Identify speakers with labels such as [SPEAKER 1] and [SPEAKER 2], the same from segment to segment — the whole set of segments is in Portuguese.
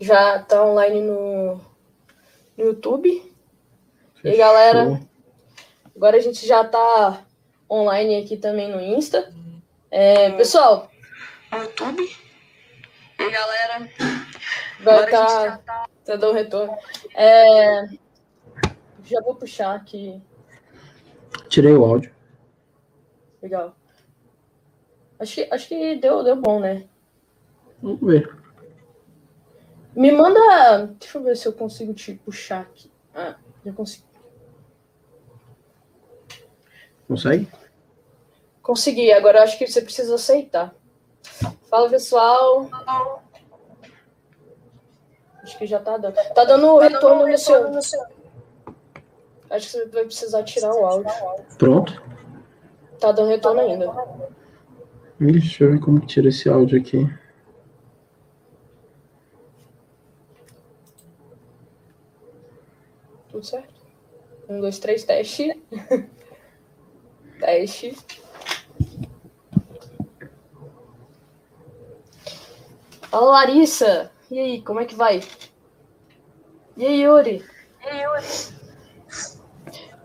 [SPEAKER 1] Já tá online no, no YouTube. E aí, galera, agora a gente já tá online aqui também no Insta. É, pessoal, no YouTube. E aí, galera, vai tá, tá... tá dando retorno. É, já vou puxar aqui.
[SPEAKER 2] Tirei o áudio.
[SPEAKER 1] Legal. Acho que, acho que deu, deu bom, né?
[SPEAKER 2] Vamos ver.
[SPEAKER 1] Me manda. Deixa eu ver se eu consigo te puxar aqui. Ah, já consigo.
[SPEAKER 2] Consegue?
[SPEAKER 1] Consegui, agora acho que você precisa aceitar. Fala, pessoal. Acho que já tá dando. Tá dando retorno no seu. Acho que você vai precisar tirar o áudio.
[SPEAKER 2] Pronto.
[SPEAKER 1] Tá dando retorno ainda.
[SPEAKER 2] Deixa eu ver como que tira esse áudio aqui.
[SPEAKER 1] Tudo certo? Um, dois, três, teste. teste. Fala, Larissa. E aí, como é que vai? E aí, Yuri?
[SPEAKER 3] E aí, Yuri?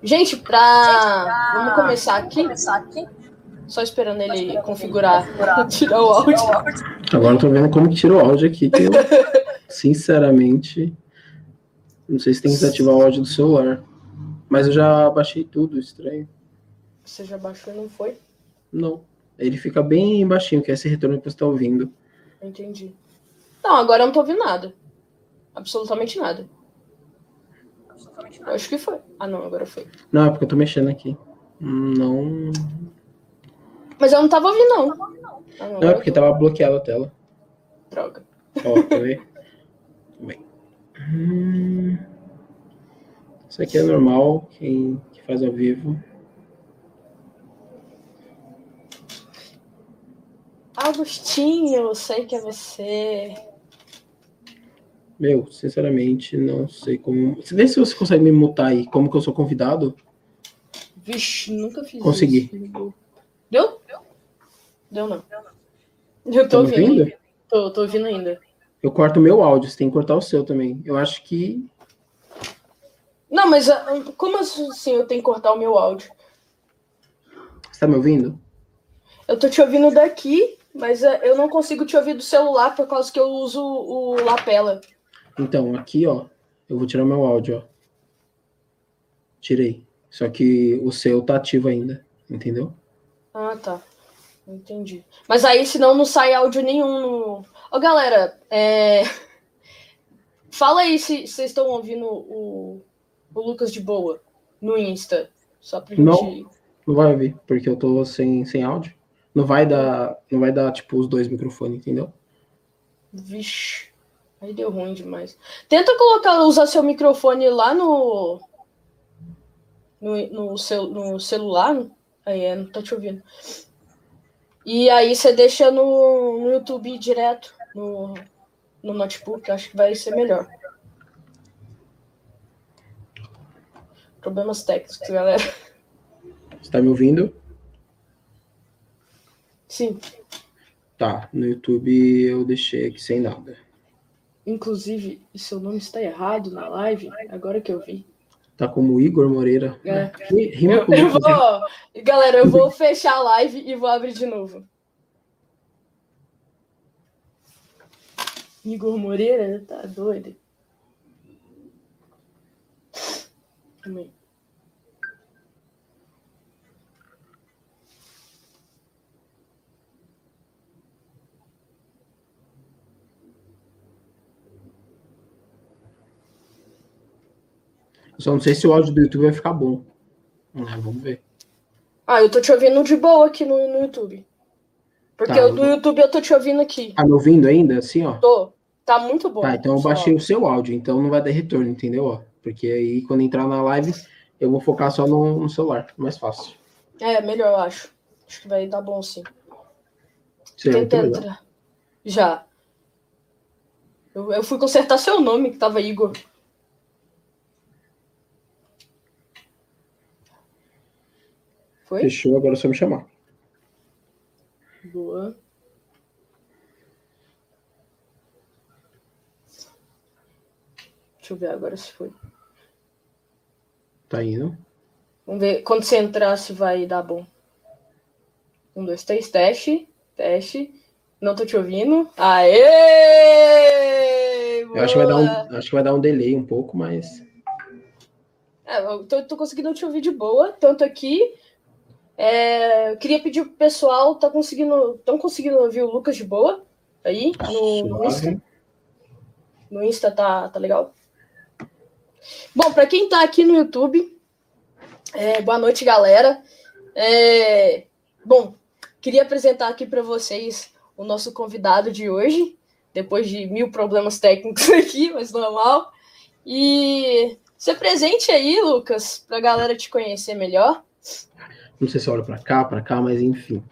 [SPEAKER 1] Gente, pra... Gente, pra... Vamos começar aqui. começar aqui. Só esperando ele esperando configurar, configurar. tirar o áudio.
[SPEAKER 2] Agora eu tô vendo como que tira o áudio aqui, que eu, sinceramente, não sei se tem que desativar o áudio do celular. Mas eu já baixei tudo, estranho.
[SPEAKER 1] Você já baixou e não foi?
[SPEAKER 2] Não. Ele fica bem baixinho, que é esse retorno que você tá ouvindo.
[SPEAKER 1] Entendi. Não, agora eu não tô ouvindo nada. Absolutamente nada. Absolutamente nada. Eu acho que foi. Ah, não, agora foi.
[SPEAKER 2] Não, é porque eu tô mexendo aqui. Não.
[SPEAKER 1] Mas eu não tava ouvindo, não.
[SPEAKER 2] Ah, não, não é porque tava bloqueada a tela.
[SPEAKER 1] Droga.
[SPEAKER 2] Ó, quer ver? Bem. Hum... Isso aqui é normal, quem que faz ao vivo.
[SPEAKER 1] Agostinho, sei que é você.
[SPEAKER 2] Meu, sinceramente, não sei como. Vê se você consegue me mutar aí, como que eu sou convidado.
[SPEAKER 1] Vixe, nunca fiz
[SPEAKER 2] Consegui.
[SPEAKER 1] isso. Deu? Deu não. Eu tô tá ouvindo. ouvindo? Tô, tô ouvindo ainda.
[SPEAKER 2] Eu corto o meu áudio, você tem que cortar o seu também. Eu acho que.
[SPEAKER 1] Não, mas ah, como assim eu tenho que cortar o meu áudio?
[SPEAKER 2] Você tá me ouvindo?
[SPEAKER 1] Eu tô te ouvindo daqui, mas ah, eu não consigo te ouvir do celular por causa que eu uso o lapela.
[SPEAKER 2] Então, aqui, ó, eu vou tirar meu áudio, ó. Tirei. Só que o seu tá ativo ainda, entendeu?
[SPEAKER 1] Ah, tá. Entendi. Mas aí, senão, não sai áudio nenhum no. Ô, galera, é... fala aí se vocês estão ouvindo o, o Lucas de boa no Insta. Só pra gente.
[SPEAKER 2] Não, não vai ouvir, porque eu tô sem, sem áudio. Não vai dar, não vai dar, tipo, os dois microfones, entendeu?
[SPEAKER 1] Vixe. Aí deu ruim demais. Tenta colocar, usar seu microfone lá no. No, no, cel, no celular. Aí é, não tá te ouvindo. E aí você deixa no, no YouTube direto, no, no notebook, acho que vai ser melhor. Problemas técnicos, galera.
[SPEAKER 2] Você tá me ouvindo?
[SPEAKER 1] Sim.
[SPEAKER 2] Tá, no YouTube eu deixei aqui sem nada.
[SPEAKER 1] Inclusive, seu nome está errado na live, agora que eu vi.
[SPEAKER 2] Tá como Igor Moreira.
[SPEAKER 1] É. Rima eu, eu vou, galera, eu vou fechar a live e vou abrir de novo. Igor Moreira? Tá doido. Também.
[SPEAKER 2] Só não sei se o áudio do YouTube vai ficar bom. É, vamos ver.
[SPEAKER 1] Ah, eu tô te ouvindo de boa aqui no, no YouTube. Porque tá, do YouTube eu tô te ouvindo aqui.
[SPEAKER 2] Tá me ouvindo ainda, assim, ó?
[SPEAKER 1] Tô. Tá muito bom.
[SPEAKER 2] Tá, então eu baixei áudio. o seu áudio, então não vai dar retorno, entendeu? Ó, porque aí quando entrar na live, eu vou focar só no, no celular. Mais fácil.
[SPEAKER 1] É, melhor, eu acho. Acho que vai dar bom sim.
[SPEAKER 2] Sim, Tenta entrar.
[SPEAKER 1] Já. Eu, eu fui consertar seu nome, que tava Igor.
[SPEAKER 2] Foi? Fechou, agora é só me chamar.
[SPEAKER 1] Boa. Deixa eu ver agora se foi.
[SPEAKER 2] Tá indo.
[SPEAKER 1] Vamos ver. Quando você entrar, se vai dar bom. Um, dois, três, teste. Teste. Não tô te ouvindo. Aê! Boa!
[SPEAKER 2] Eu acho que, vai dar um, acho que vai dar um delay um pouco, mas.
[SPEAKER 1] É, eu tô, tô conseguindo te ouvir de boa, tanto aqui é, eu queria pedir pro pessoal, tá conseguindo. Estão conseguindo ouvir o Lucas de boa? Aí, no, no Insta. No Insta tá, tá legal? Bom, para quem tá aqui no YouTube, é, boa noite, galera. É, bom, queria apresentar aqui para vocês o nosso convidado de hoje, depois de mil problemas técnicos aqui, mas normal. E se presente aí, Lucas, para a galera te conhecer melhor.
[SPEAKER 2] Não sei se eu olho para cá, para cá, mas enfim.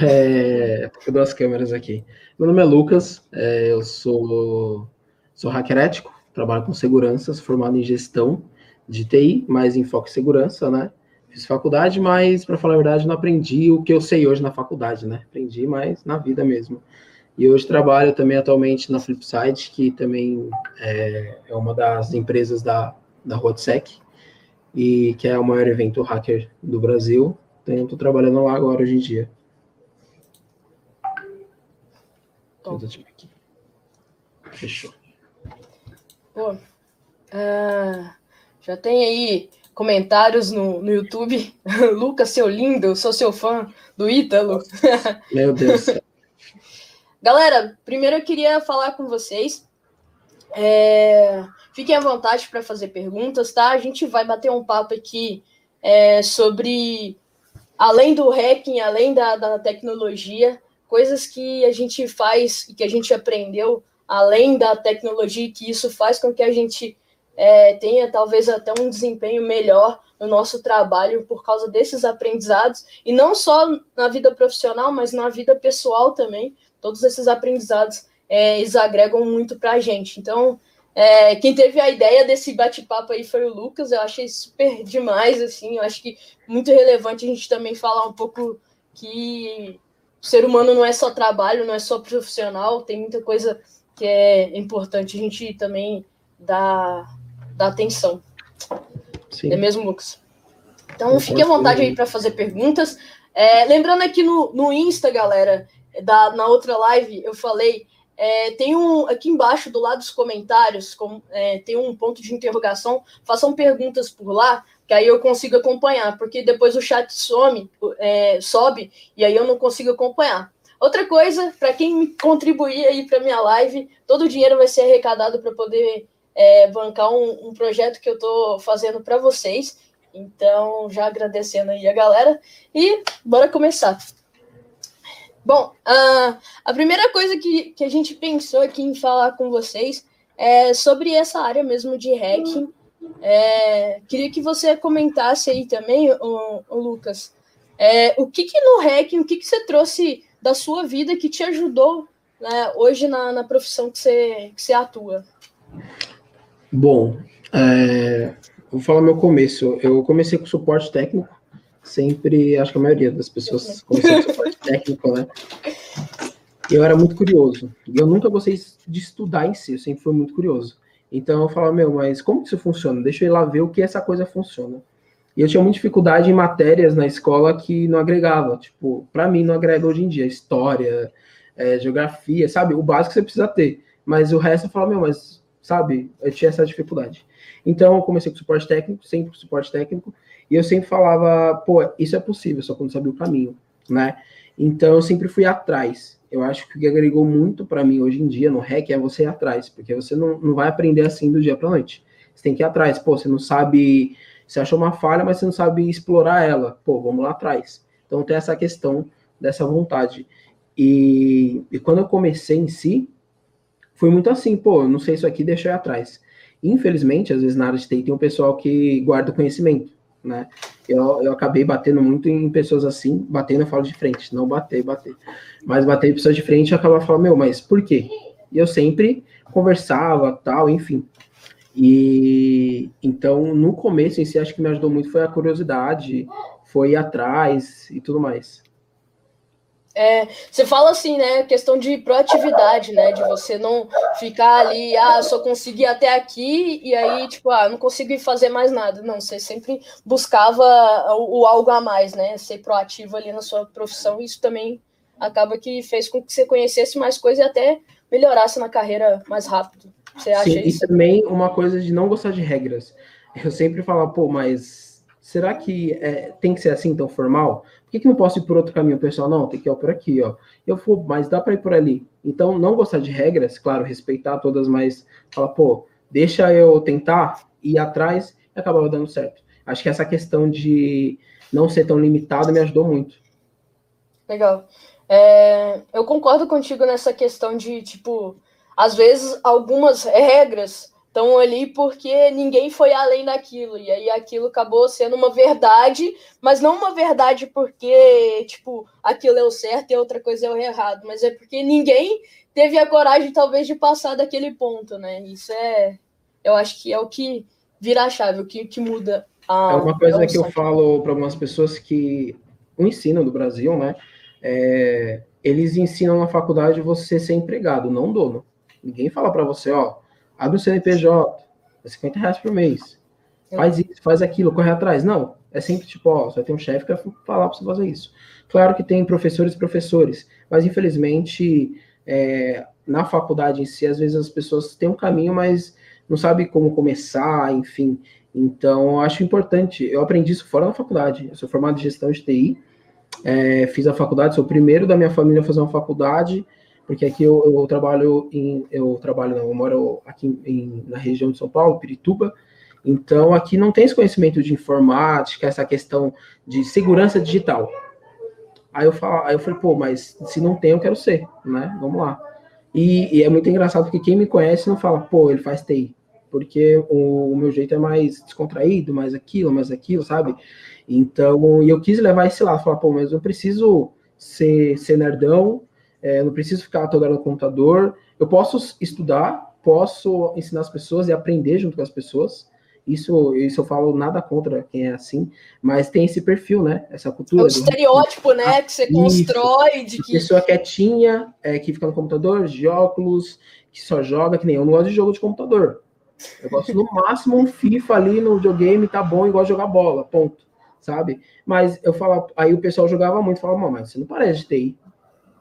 [SPEAKER 2] É, tô duas câmeras aqui. Meu nome é Lucas, é, eu sou, sou hacker ético, trabalho com segurança, sou formado em gestão de TI, mais em foco em segurança, né? Fiz faculdade, mas, para falar a verdade, não aprendi o que eu sei hoje na faculdade, né? Aprendi mais na vida mesmo. E hoje trabalho também atualmente na Flipside, que também é, é uma das empresas da, da RoadSec, e que é o maior evento hacker do Brasil. Então, estou trabalhando lá agora, hoje em dia.
[SPEAKER 1] Fechou. Pô, uh, já tem aí comentários no, no YouTube. Lucas, seu lindo, sou seu fã do Ítalo.
[SPEAKER 2] Meu Deus.
[SPEAKER 1] Galera, primeiro eu queria falar com vocês. É, fiquem à vontade para fazer perguntas, tá? A gente vai bater um papo aqui é, sobre, além do hacking, além da, da tecnologia, coisas que a gente faz e que a gente aprendeu além da tecnologia, que isso faz com que a gente é, tenha talvez até um desempenho melhor no nosso trabalho por causa desses aprendizados, e não só na vida profissional, mas na vida pessoal também. Todos esses aprendizados é, eles agregam muito para a gente. Então, é, quem teve a ideia desse bate-papo aí foi o Lucas, eu achei super demais, assim, eu acho que muito relevante a gente também falar um pouco que o ser humano não é só trabalho, não é só profissional, tem muita coisa que é importante a gente também dar da atenção. Sim. É mesmo, Lucas? Então, fique à vontade aí para fazer perguntas. É, lembrando aqui no, no Insta, galera, da, na outra live, eu falei, é, tem um aqui embaixo do lado dos comentários, com, é, tem um ponto de interrogação. Façam perguntas por lá, que aí eu consigo acompanhar, porque depois o chat some, é, sobe e aí eu não consigo acompanhar. Outra coisa, para quem contribuir aí para minha live, todo o dinheiro vai ser arrecadado para poder é, bancar um, um, projeto que eu estou fazendo para vocês. Então, já agradecendo aí a galera. E bora começar. Bom, uh, a primeira coisa que, que a gente pensou aqui em falar com vocês é sobre essa área mesmo de hacking. É, queria que você comentasse aí também, o, o Lucas, é, o que, que no hacking, o que, que você trouxe da sua vida que te ajudou né, hoje na, na profissão que você, que você atua?
[SPEAKER 2] Bom, é, vou falar meu começo. Eu comecei com suporte técnico, sempre, acho que a maioria das pessoas começou com suporte técnico, né? Eu era muito curioso. Eu nunca gostei de estudar em si, eu sempre fui muito curioso. Então eu falava, meu, mas como que isso funciona? Deixa eu ir lá ver o que essa coisa funciona. E eu tinha muita dificuldade em matérias na escola que não agregava. Tipo, para mim não agrega hoje em dia. História, é, geografia, sabe? O básico você precisa ter. Mas o resto eu falava, meu, mas sabe? Eu tinha essa dificuldade. Então, eu comecei com suporte técnico, sempre com suporte técnico, e eu sempre falava, pô, isso é possível, só quando sabia o caminho, né? Então, eu sempre fui atrás. Eu acho que o que agregou muito para mim hoje em dia no REC é você ir atrás, porque você não, não vai aprender assim do dia para noite. Você tem que ir atrás. Pô, você não sabe. Você achou uma falha, mas você não sabe explorar ela. Pô, vamos lá atrás. Então, tem essa questão dessa vontade. E, e quando eu comecei em si, foi muito assim, pô, não sei isso aqui, deixa eu ir atrás. Infelizmente, às vezes na área de TI tem um pessoal que guarda conhecimento, né? Eu, eu acabei batendo muito em pessoas assim, batendo eu falo de frente, não bater, bater. Mas bater em pessoas de frente eu acabava falando, meu, mas por quê? E eu sempre conversava, tal, enfim. E então, no começo em si, acho que me ajudou muito foi a curiosidade, foi ir atrás e tudo mais.
[SPEAKER 1] É, você fala assim, né? Questão de proatividade, né? De você não ficar ali, ah, só consegui até aqui e aí, tipo, ah, não consegui fazer mais nada. Não, você sempre buscava o, o algo a mais, né? Ser proativo ali na sua profissão. Isso também acaba que fez com que você conhecesse mais coisas e até melhorasse na carreira mais rápido. Você acha Sim,
[SPEAKER 2] isso? E também uma coisa de não gostar de regras. Eu sempre falo, pô, mas será que é, tem que ser assim tão formal? Que, que não posso ir por outro caminho? O pessoal, não, tem que ir por aqui, ó. Eu vou, mas dá para ir por ali. Então, não gostar de regras, claro, respeitar todas, mas falar, pô, deixa eu tentar ir atrás e acabava dando certo. Acho que essa questão de não ser tão limitado me ajudou muito.
[SPEAKER 1] Legal. É, eu concordo contigo nessa questão de, tipo, às vezes algumas regras estão ali porque ninguém foi além daquilo. E aí aquilo acabou sendo uma verdade, mas não uma verdade porque, tipo, aquilo é o certo e outra coisa é o errado, mas é porque ninguém teve a coragem, talvez, de passar daquele ponto, né? Isso é. Eu acho que é o que vira a chave, o que, que muda a.
[SPEAKER 2] É uma coisa que eu falo para algumas pessoas que o ensino do Brasil, né? É, eles ensinam na faculdade você ser empregado, não dono. Ninguém fala para você, ó, abre o CNPJ, é 50 reais por mês. Faz isso, faz aquilo, corre atrás. Não, é sempre tipo, ó, você vai ter um chefe que vai falar para você fazer isso. Claro que tem professores e professores, mas infelizmente é, na faculdade em si, às vezes as pessoas têm um caminho, mas não sabem como começar, enfim. Então, eu acho importante. Eu aprendi isso fora da faculdade. Eu sou formado em gestão de TI, é, fiz a faculdade, sou o primeiro da minha família a fazer uma faculdade porque aqui eu, eu trabalho em, eu trabalho não, eu moro aqui em, na região de São Paulo, Pirituba, então aqui não tem esse conhecimento de informática, essa questão de segurança digital. Aí eu, falo, aí eu falei, pô, mas se não tem, eu quero ser, né? Vamos lá. E, e é muito engraçado porque quem me conhece não fala, pô, ele faz TI. Porque o, o meu jeito é mais descontraído, mais aquilo, mais aquilo, sabe? Então, eu quis levar esse lado, falar, pô, mas eu preciso ser, ser nerdão, é, não preciso ficar toda hora no computador. Eu posso estudar, posso ensinar as pessoas e aprender junto com as pessoas. Isso, isso eu falo nada contra quem é assim, mas tem esse perfil, né? Essa cultura. É o
[SPEAKER 1] estereótipo, né? Que você constrói de que.
[SPEAKER 2] Pessoa quietinha, é, que fica no computador, de óculos, que só joga, que nem eu não gosto de jogo de computador. Eu gosto no máximo um FIFA ali no videogame, tá bom, igual jogar bola, ponto. Sabe? Mas eu falo, aí o pessoal jogava muito, falava, mas você não parece de TI.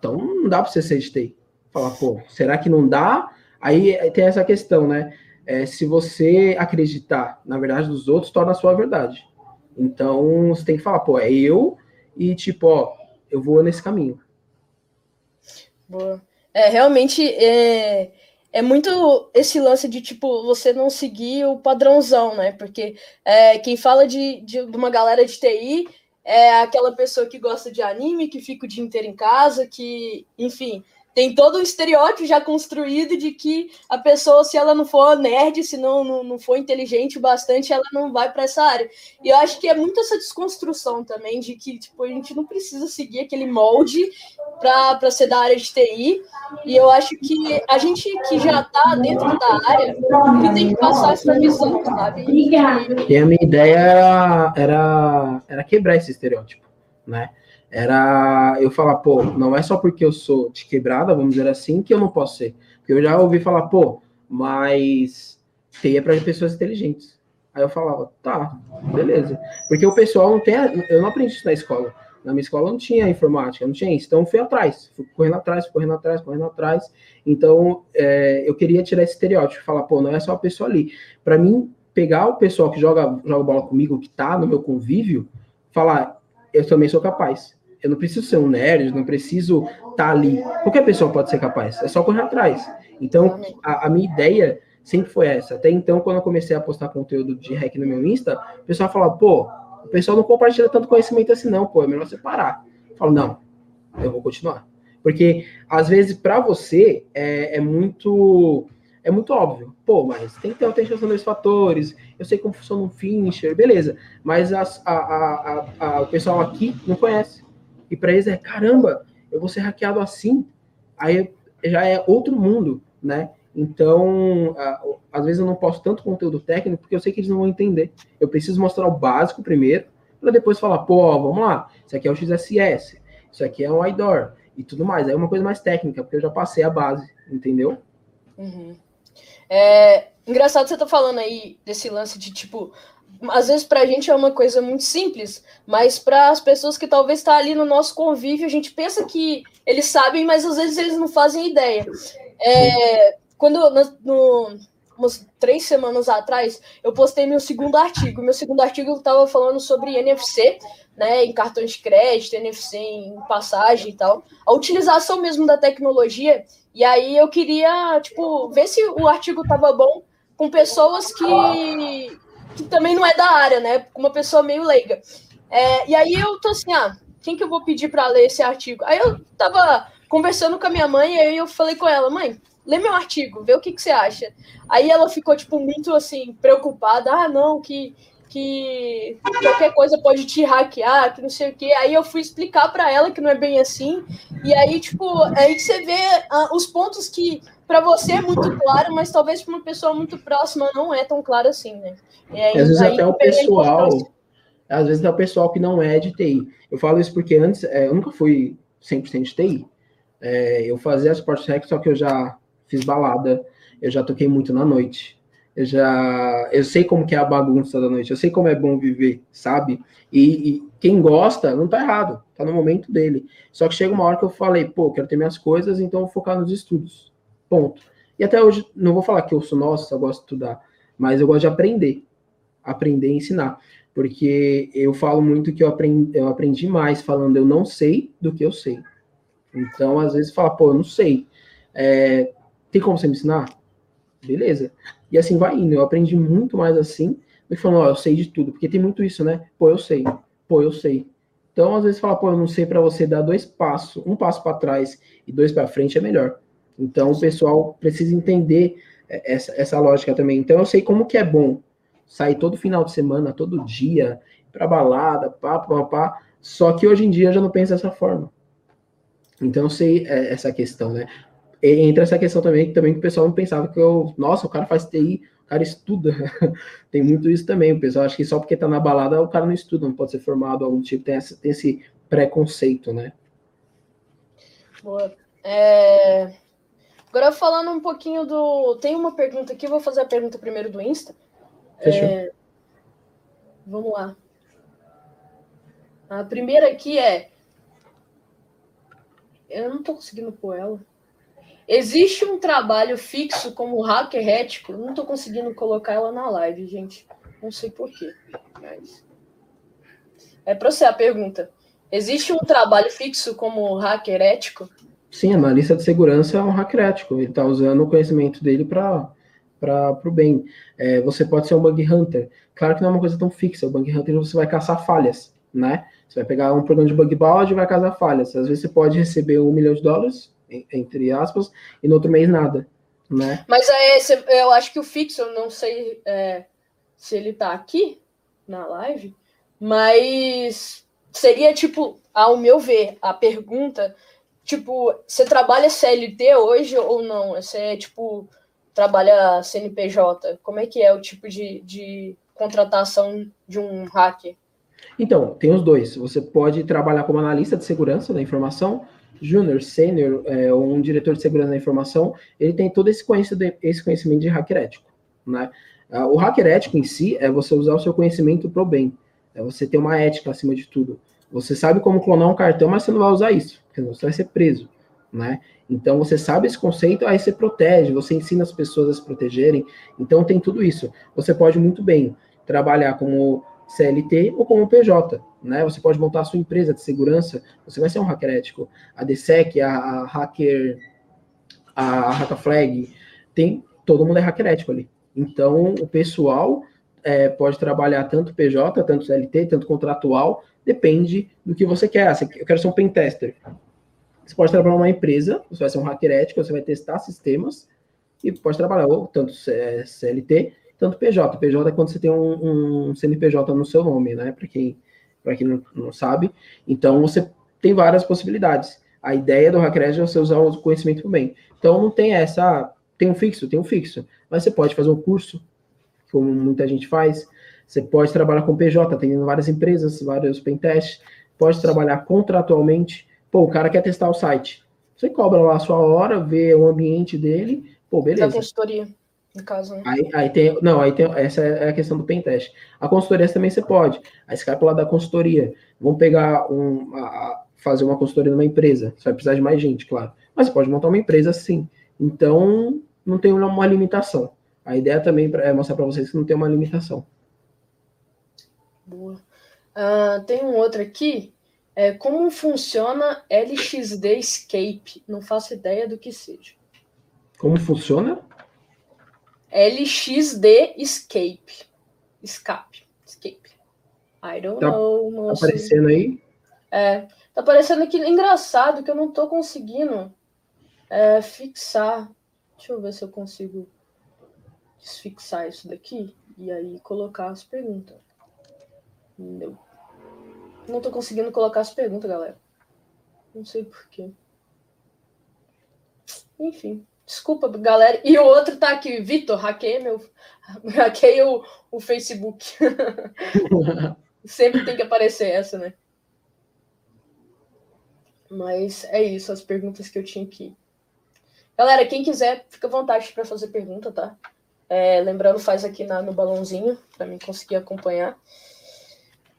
[SPEAKER 2] Então não dá para você ser TI. Falar, pô, será que não dá? Aí tem essa questão, né? É, se você acreditar na verdade dos outros, torna a sua verdade. Então você tem que falar, pô, é eu e tipo, ó, eu vou nesse caminho.
[SPEAKER 1] Boa. É, realmente é, é muito esse lance de tipo você não seguir o padrãozão, né? Porque é, quem fala de, de uma galera de TI é aquela pessoa que gosta de anime, que fica o dia inteiro em casa, que, enfim, tem todo um estereótipo já construído de que a pessoa, se ela não for nerd, se não, não, não for inteligente o bastante, ela não vai para essa área. E eu acho que é muito essa desconstrução também de que tipo, a gente não precisa seguir aquele molde para ser da área de TI. E eu acho que a gente que já está dentro da área que tem que passar essa visão, sabe?
[SPEAKER 2] E a minha ideia era, era, era quebrar esse estereótipo, né? Era eu falar, pô, não é só porque eu sou de quebrada, vamos dizer assim, que eu não posso ser. Porque eu já ouvi falar, pô, mas TI é para pessoas inteligentes. Aí eu falava, tá, beleza. Porque o pessoal não tem, eu não aprendi isso na escola. Na minha escola não tinha informática, não tinha isso. Então fui atrás, fui correndo atrás, correndo atrás, correndo atrás. Então é, eu queria tirar esse estereótipo, falar, pô, não é só a pessoa ali. Para mim, pegar o pessoal que joga, joga bola comigo, que tá no meu convívio, falar, eu também sou capaz eu não preciso ser um nerd, não preciso estar tá ali. Qualquer pessoa pode ser capaz, é só correr atrás. Então, a, a, minha ideia sempre foi essa. Até então, quando eu comecei a postar conteúdo de hack no meu Insta, o pessoal falava, pô, o pessoal não compartilha tanto conhecimento assim, não, pô, é melhor você parar. Eu falo, não, eu vou continuar. Porque, às vezes, para você, é, é muito é muito óbvio. Pô, mas tem que ter autenticação dos fatores, eu sei como funciona um finisher, beleza. Mas a, a, a, o pessoal aqui não conhece. E para eles é, caramba, eu vou ser hackeado assim. Aí já é outro mundo, né? Então, às vezes eu não posto tanto conteúdo técnico porque eu sei que eles não vão entender. Eu preciso mostrar o básico primeiro, para depois falar, pô, vamos lá, isso aqui é o XSS, isso aqui é um IDOR, e tudo mais. É uma coisa mais técnica, porque eu já passei a base, entendeu?
[SPEAKER 1] Uhum. É engraçado você tá falando aí desse lance de tipo, às vezes para a gente é uma coisa muito simples, mas para as pessoas que talvez estão tá ali no nosso convívio, a gente pensa que eles sabem, mas às vezes eles não fazem ideia. É, quando no, no, umas três semanas atrás, eu postei meu segundo artigo. Meu segundo artigo estava falando sobre NFC, né, em cartões de crédito, NFC em passagem e tal, a utilização mesmo da tecnologia. E aí eu queria, tipo, ver se o artigo estava bom com pessoas que, que também não é da área, né, uma pessoa meio leiga. É, e aí eu tô assim, ah, quem que eu vou pedir para ler esse artigo? Aí eu tava conversando com a minha mãe, e aí eu falei com ela, mãe, lê meu artigo, vê o que, que você acha. Aí ela ficou, tipo, muito, assim, preocupada. Ah, não, que, que qualquer coisa pode te hackear, que não sei o quê. Aí eu fui explicar para ela que não é bem assim. E aí, tipo, aí você vê uh, os pontos que para você é muito claro, mas talvez para uma pessoa muito próxima não é tão claro assim, né?
[SPEAKER 2] Aí, às vezes até o pessoal, às vezes é o pessoal que não é de TI. Eu falo isso porque antes, é, eu nunca fui 100% de TI. É, eu fazia Sport Hack, só que eu já fiz balada, eu já toquei muito na noite. Eu já eu sei como que é a bagunça da noite, eu sei como é bom viver, sabe? E, e, quem gosta não tá errado, tá no momento dele. Só que chega uma hora que eu falei, pô, quero ter minhas coisas, então vou focar nos estudos. Ponto. E até hoje, não vou falar que eu sou nossa, eu gosto de estudar, mas eu gosto de aprender. Aprender e ensinar. Porque eu falo muito que eu aprendi, eu aprendi mais falando eu não sei do que eu sei. Então, às vezes, fala, pô, eu não sei. É, tem como você me ensinar? Beleza. E assim vai indo. Eu aprendi muito mais assim do que falando, ó, eu sei de tudo. Porque tem muito isso, né? Pô, eu sei. Pô, eu sei. Então, às vezes, fala, pô, eu não sei para você dar dois passos, um passo para trás e dois para frente é melhor. Então, o pessoal precisa entender é, essa, essa lógica também. Então, eu sei como que é bom sair todo final de semana, todo dia, para balada, pá, pá, pá. Só que hoje em dia eu já não penso dessa forma. Então, eu sei é, essa questão, né? entra essa questão também, também que o pessoal não pensava que eu, nossa, o cara faz TI, o cara estuda. tem muito isso também. O pessoal acha que só porque tá na balada o cara não estuda, não pode ser formado, algum tipo, tem, essa, tem esse preconceito, né?
[SPEAKER 1] Boa. É... Agora falando um pouquinho do. Tem uma pergunta aqui, vou fazer a pergunta primeiro do Insta.
[SPEAKER 2] Fechou. É...
[SPEAKER 1] Vamos lá. A primeira aqui é. Eu não tô conseguindo pôr ela. Existe um trabalho fixo como hacker ético? Não estou conseguindo colocar ela na live, gente. Não sei porquê. Mas... É para você a pergunta. Existe um trabalho fixo como hacker ético?
[SPEAKER 2] Sim, analista de segurança é um hacker ético. Ele está usando o conhecimento dele para o bem. É, você pode ser um bug hunter. Claro que não é uma coisa tão fixa. O bug hunter você vai caçar falhas, né? Você vai pegar um programa de bug bounty e vai caçar falhas. Às vezes você pode receber um milhão de dólares entre aspas, e no outro mês nada, né?
[SPEAKER 1] Mas é, eu acho que o fixo, eu não sei é, se ele tá aqui na live, mas seria tipo, ao meu ver, a pergunta, tipo, você trabalha CLT hoje ou não? Você tipo trabalha CNPJ? Como é que é o tipo de, de contratação de um hacker?
[SPEAKER 2] Então, tem os dois. Você pode trabalhar como analista de segurança da informação, júnior, sênior, é, ou um diretor de segurança da informação, ele tem todo esse conhecimento, esse conhecimento de hacker ético, né? Ah, o hacker ético em si é você usar o seu conhecimento para o bem, é você ter uma ética acima de tudo. Você sabe como clonar um cartão, mas você não vai usar isso, porque você vai ser preso, né? Então você sabe esse conceito, aí você protege, você ensina as pessoas a se protegerem. Então tem tudo isso. Você pode muito bem trabalhar como CLT ou como PJ, né? Você pode montar a sua empresa de segurança, você vai ser um hacker ético. A DSEC, a, a Hacker, a Hacker Flag, tem, todo mundo é hacker ético ali. Então, o pessoal é, pode trabalhar tanto PJ, tanto CLT, tanto contratual, depende do que você quer. Eu quero ser um pentester. Você pode trabalhar numa empresa, você vai ser um hacker ético, você vai testar sistemas, e pode trabalhar ou tanto CLT tanto PJ. PJ é quando você tem um, um CNPJ no seu nome, né? Para quem, quem não, não, sabe. Então, você tem várias possibilidades. A ideia do Hackred é você usar o conhecimento bem. Então, não tem essa. Ah, tem um fixo? Tem um fixo. Mas você pode fazer um curso, como muita gente faz. Você pode trabalhar com PJ, tem várias empresas, vários pentests. Pode trabalhar contratualmente, Pô, o cara quer testar o site. Você cobra lá a sua hora, vê o ambiente dele, pô, beleza. Da
[SPEAKER 1] consultoria, no caso. Né?
[SPEAKER 2] Aí, aí tem, não, aí tem, essa é a questão do pentest. A consultoria também você pode. Aí você cai pro lado da consultoria. Vamos pegar um, a, fazer uma consultoria numa empresa. Você vai precisar de mais gente, claro. Mas você pode montar uma empresa sim. Então, não tem uma limitação. A ideia também é mostrar para vocês que não tem uma limitação.
[SPEAKER 1] Boa. Uh, tem um outro aqui. É, como funciona LXD Escape? Não faço ideia do que seja.
[SPEAKER 2] Como funciona?
[SPEAKER 1] LXD Escape. Escape. Escape. I don't
[SPEAKER 2] tá,
[SPEAKER 1] know.
[SPEAKER 2] Moço. Tá aparecendo aí?
[SPEAKER 1] É. Tá aparecendo aqui. Engraçado que eu não tô conseguindo é, fixar. Deixa eu ver se eu consigo desfixar isso daqui e aí colocar as perguntas. Não. Não tô conseguindo colocar as perguntas, galera. Não sei porquê. Enfim. Desculpa, galera. E o outro tá aqui, Vitor, hackeia meu. Hackeia o, o Facebook. Sempre tem que aparecer essa, né? Mas é isso, as perguntas que eu tinha aqui. Galera, quem quiser, fica à vontade para fazer pergunta, tá? É, lembrando, faz aqui na, no balãozinho para mim conseguir acompanhar.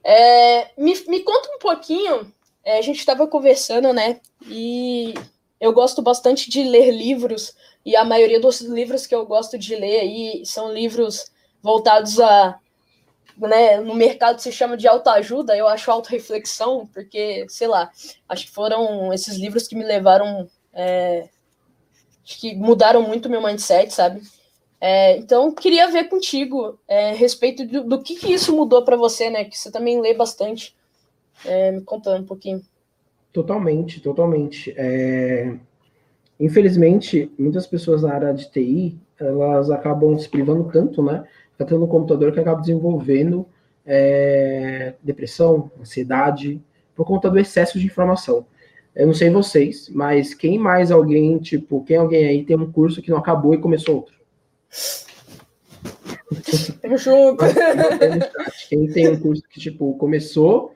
[SPEAKER 1] É, me, me conta um pouquinho. É, a gente estava conversando, né? E eu gosto bastante de ler livros, e a maioria dos livros que eu gosto de ler aí são livros voltados a. Né, no mercado se chama de autoajuda, eu acho autorreflexão, porque, sei lá, acho que foram esses livros que me levaram. É, que mudaram muito meu mindset, sabe? É, então, queria ver contigo é, a respeito do, do que, que isso mudou para você, né? Que você também lê bastante. É, me contando um pouquinho.
[SPEAKER 2] Totalmente, totalmente. É... Infelizmente, muitas pessoas na área de TI, elas acabam se privando tanto, né? Fica tendo um computador que acaba desenvolvendo é... depressão, ansiedade, por conta do excesso de informação. Eu não sei vocês, mas quem mais alguém, tipo, quem alguém aí tem um curso que não acabou e começou outro?
[SPEAKER 1] Junto.
[SPEAKER 2] Quem tem um curso que, tipo, começou,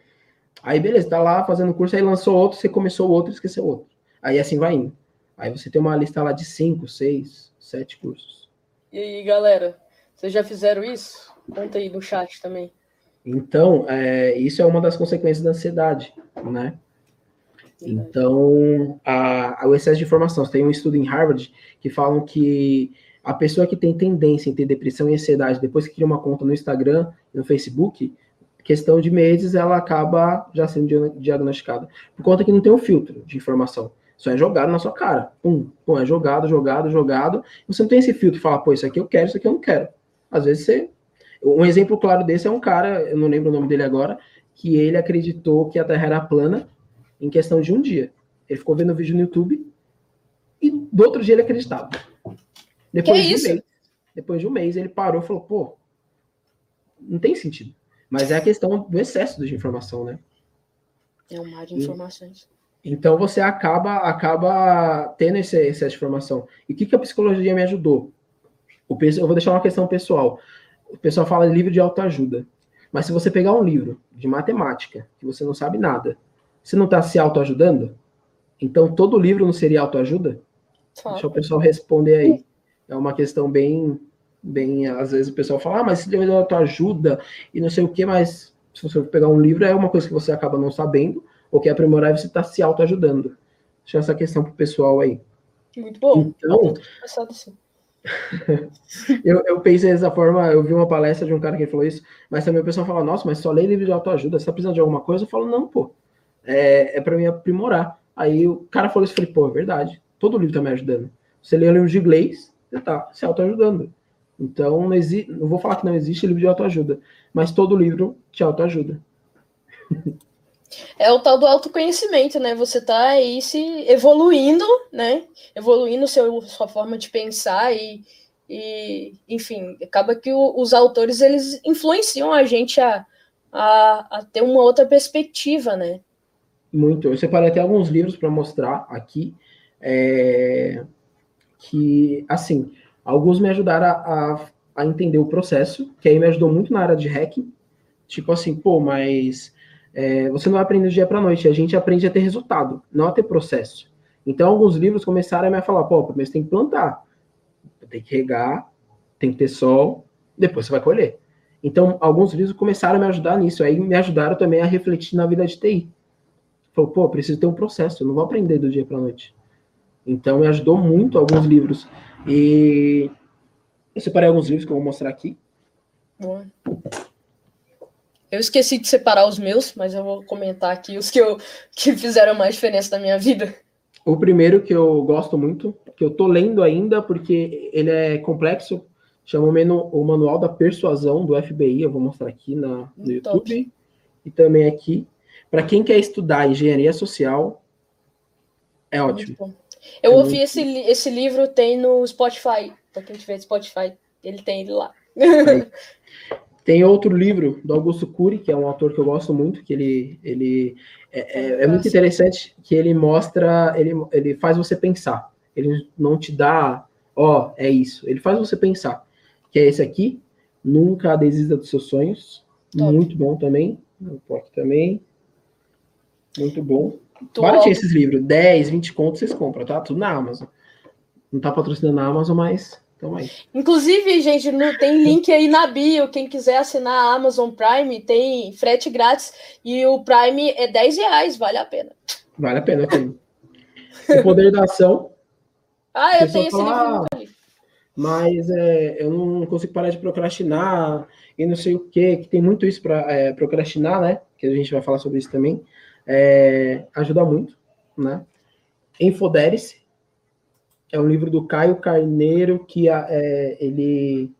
[SPEAKER 2] aí beleza, tá lá fazendo curso, aí lançou outro, você começou outro, esqueceu outro. Aí assim vai indo. Aí você tem uma lista lá de cinco, seis, sete cursos.
[SPEAKER 1] E aí, galera, vocês já fizeram isso? Conta aí no chat também.
[SPEAKER 2] Então, é, isso é uma das consequências da ansiedade, né? Então, a, a, o excesso de informação. Tem um estudo em Harvard que falam que a pessoa que tem tendência em ter depressão e ansiedade depois que cria uma conta no Instagram no Facebook, questão de meses ela acaba já sendo diagnosticada. Por conta que não tem um filtro de informação. Só é jogado na sua cara. Pum, pum, é jogado, jogado, jogado. Você não tem esse filtro de falar, pô, isso aqui eu quero, isso aqui eu não quero. Às vezes você. Um exemplo claro desse é um cara, eu não lembro o nome dele agora, que ele acreditou que a Terra era plana em questão de um dia. Ele ficou vendo vídeo no YouTube e do outro dia ele acreditava. Depois que de isso? Um mês, depois de um mês, ele parou e falou, pô, não tem sentido. Mas é a questão do excesso de informação, né?
[SPEAKER 1] É um mar de informações.
[SPEAKER 2] Então você acaba acaba tendo esse excesso de informação. E o que, que a psicologia me ajudou? O, eu vou deixar uma questão pessoal. O pessoal fala de livro de autoajuda. Mas se você pegar um livro de matemática, que você não sabe nada, você não está se autoajudando? Então todo livro não seria autoajuda? Deixa o pessoal responder aí é uma questão bem, bem, às vezes o pessoal fala, ah, mas esse livro tua ajuda e não sei o que, mas se você pegar um livro é uma coisa que você acaba não sabendo, ou que aprimorar e você está se autoajudando. Deixa essa questão pro pessoal aí.
[SPEAKER 1] Muito bom.
[SPEAKER 2] Então, eu, eu pensei dessa forma, eu vi uma palestra de um cara que falou isso, mas também o pessoal fala, nossa, mas só lê livro de autoajuda, você tá precisando de alguma coisa? Eu falo, não, pô, é, é para mim aprimorar. Aí o cara falou isso, eu falei, pô, é verdade, todo livro tá me ajudando. Você lê um livro de inglês, você está se autoajudando. Então, não, exi... não vou falar que não existe livro de autoajuda, mas todo livro te autoajuda.
[SPEAKER 1] É o tal do autoconhecimento, né? Você tá aí se evoluindo, né? Evoluindo seu, sua forma de pensar e, e enfim, acaba que o, os autores eles influenciam a gente a, a, a, ter uma outra perspectiva, né?
[SPEAKER 2] Muito. Eu separei até alguns livros para mostrar aqui. É que, assim, alguns me ajudaram a, a, a, entender o processo, que aí me ajudou muito na área de hacking. Tipo assim, pô, mas é, você não vai aprender do dia para noite. A gente aprende a ter resultado, não a ter processo. Então, alguns livros começaram a me falar: pô, primeiro você tem que plantar, tem que regar, tem que ter sol, depois você vai colher. Então, alguns livros começaram a me ajudar nisso. Aí me ajudaram também a refletir na vida de TI. Falou, pô, preciso ter um processo, eu não vou aprender do dia para noite. Então, me ajudou muito alguns livros. E eu separei alguns livros que eu vou mostrar aqui.
[SPEAKER 1] Eu esqueci de separar os meus, mas eu vou comentar aqui os que, eu, que fizeram mais diferença na minha vida.
[SPEAKER 2] O primeiro que eu gosto muito, que eu tô lendo ainda, porque ele é complexo, chama o Manual da Persuasão do FBI. Eu vou mostrar aqui na, no YouTube e também aqui. Para quem quer estudar engenharia social, é ótimo.
[SPEAKER 1] Eu é ouvi muito... esse, esse livro, tem no Spotify. Para quem tiver Spotify, ele tem ele lá.
[SPEAKER 2] Tem outro livro do Augusto Cury, que é um autor que eu gosto muito, que ele, ele é, é, é muito interessante, que ele mostra, ele, ele faz você pensar. Ele não te dá, ó, oh, é isso. Ele faz você pensar. Que é esse aqui, Nunca Desista dos Seus Sonhos. Top. Muito bom também. Aqui também. Muito bom. Baratinho esses livros. 10, 20 contos vocês compram, tá? Tudo na Amazon. Não tá patrocinando a Amazon, mas aí.
[SPEAKER 1] Inclusive, gente, no, tem link aí na bio. Quem quiser assinar a Amazon Prime, tem frete grátis. E o Prime é 10 reais, vale a pena.
[SPEAKER 2] Vale a pena, tem. O poder da ação.
[SPEAKER 1] Ah, eu tenho esse livro ah,
[SPEAKER 2] Mas é, eu não consigo parar de procrastinar e não sei o que, que tem muito isso para é, procrastinar, né? Que a gente vai falar sobre isso também. É, ajuda muito, né? Enfodere-se, é um livro do Caio Carneiro, que é, ele,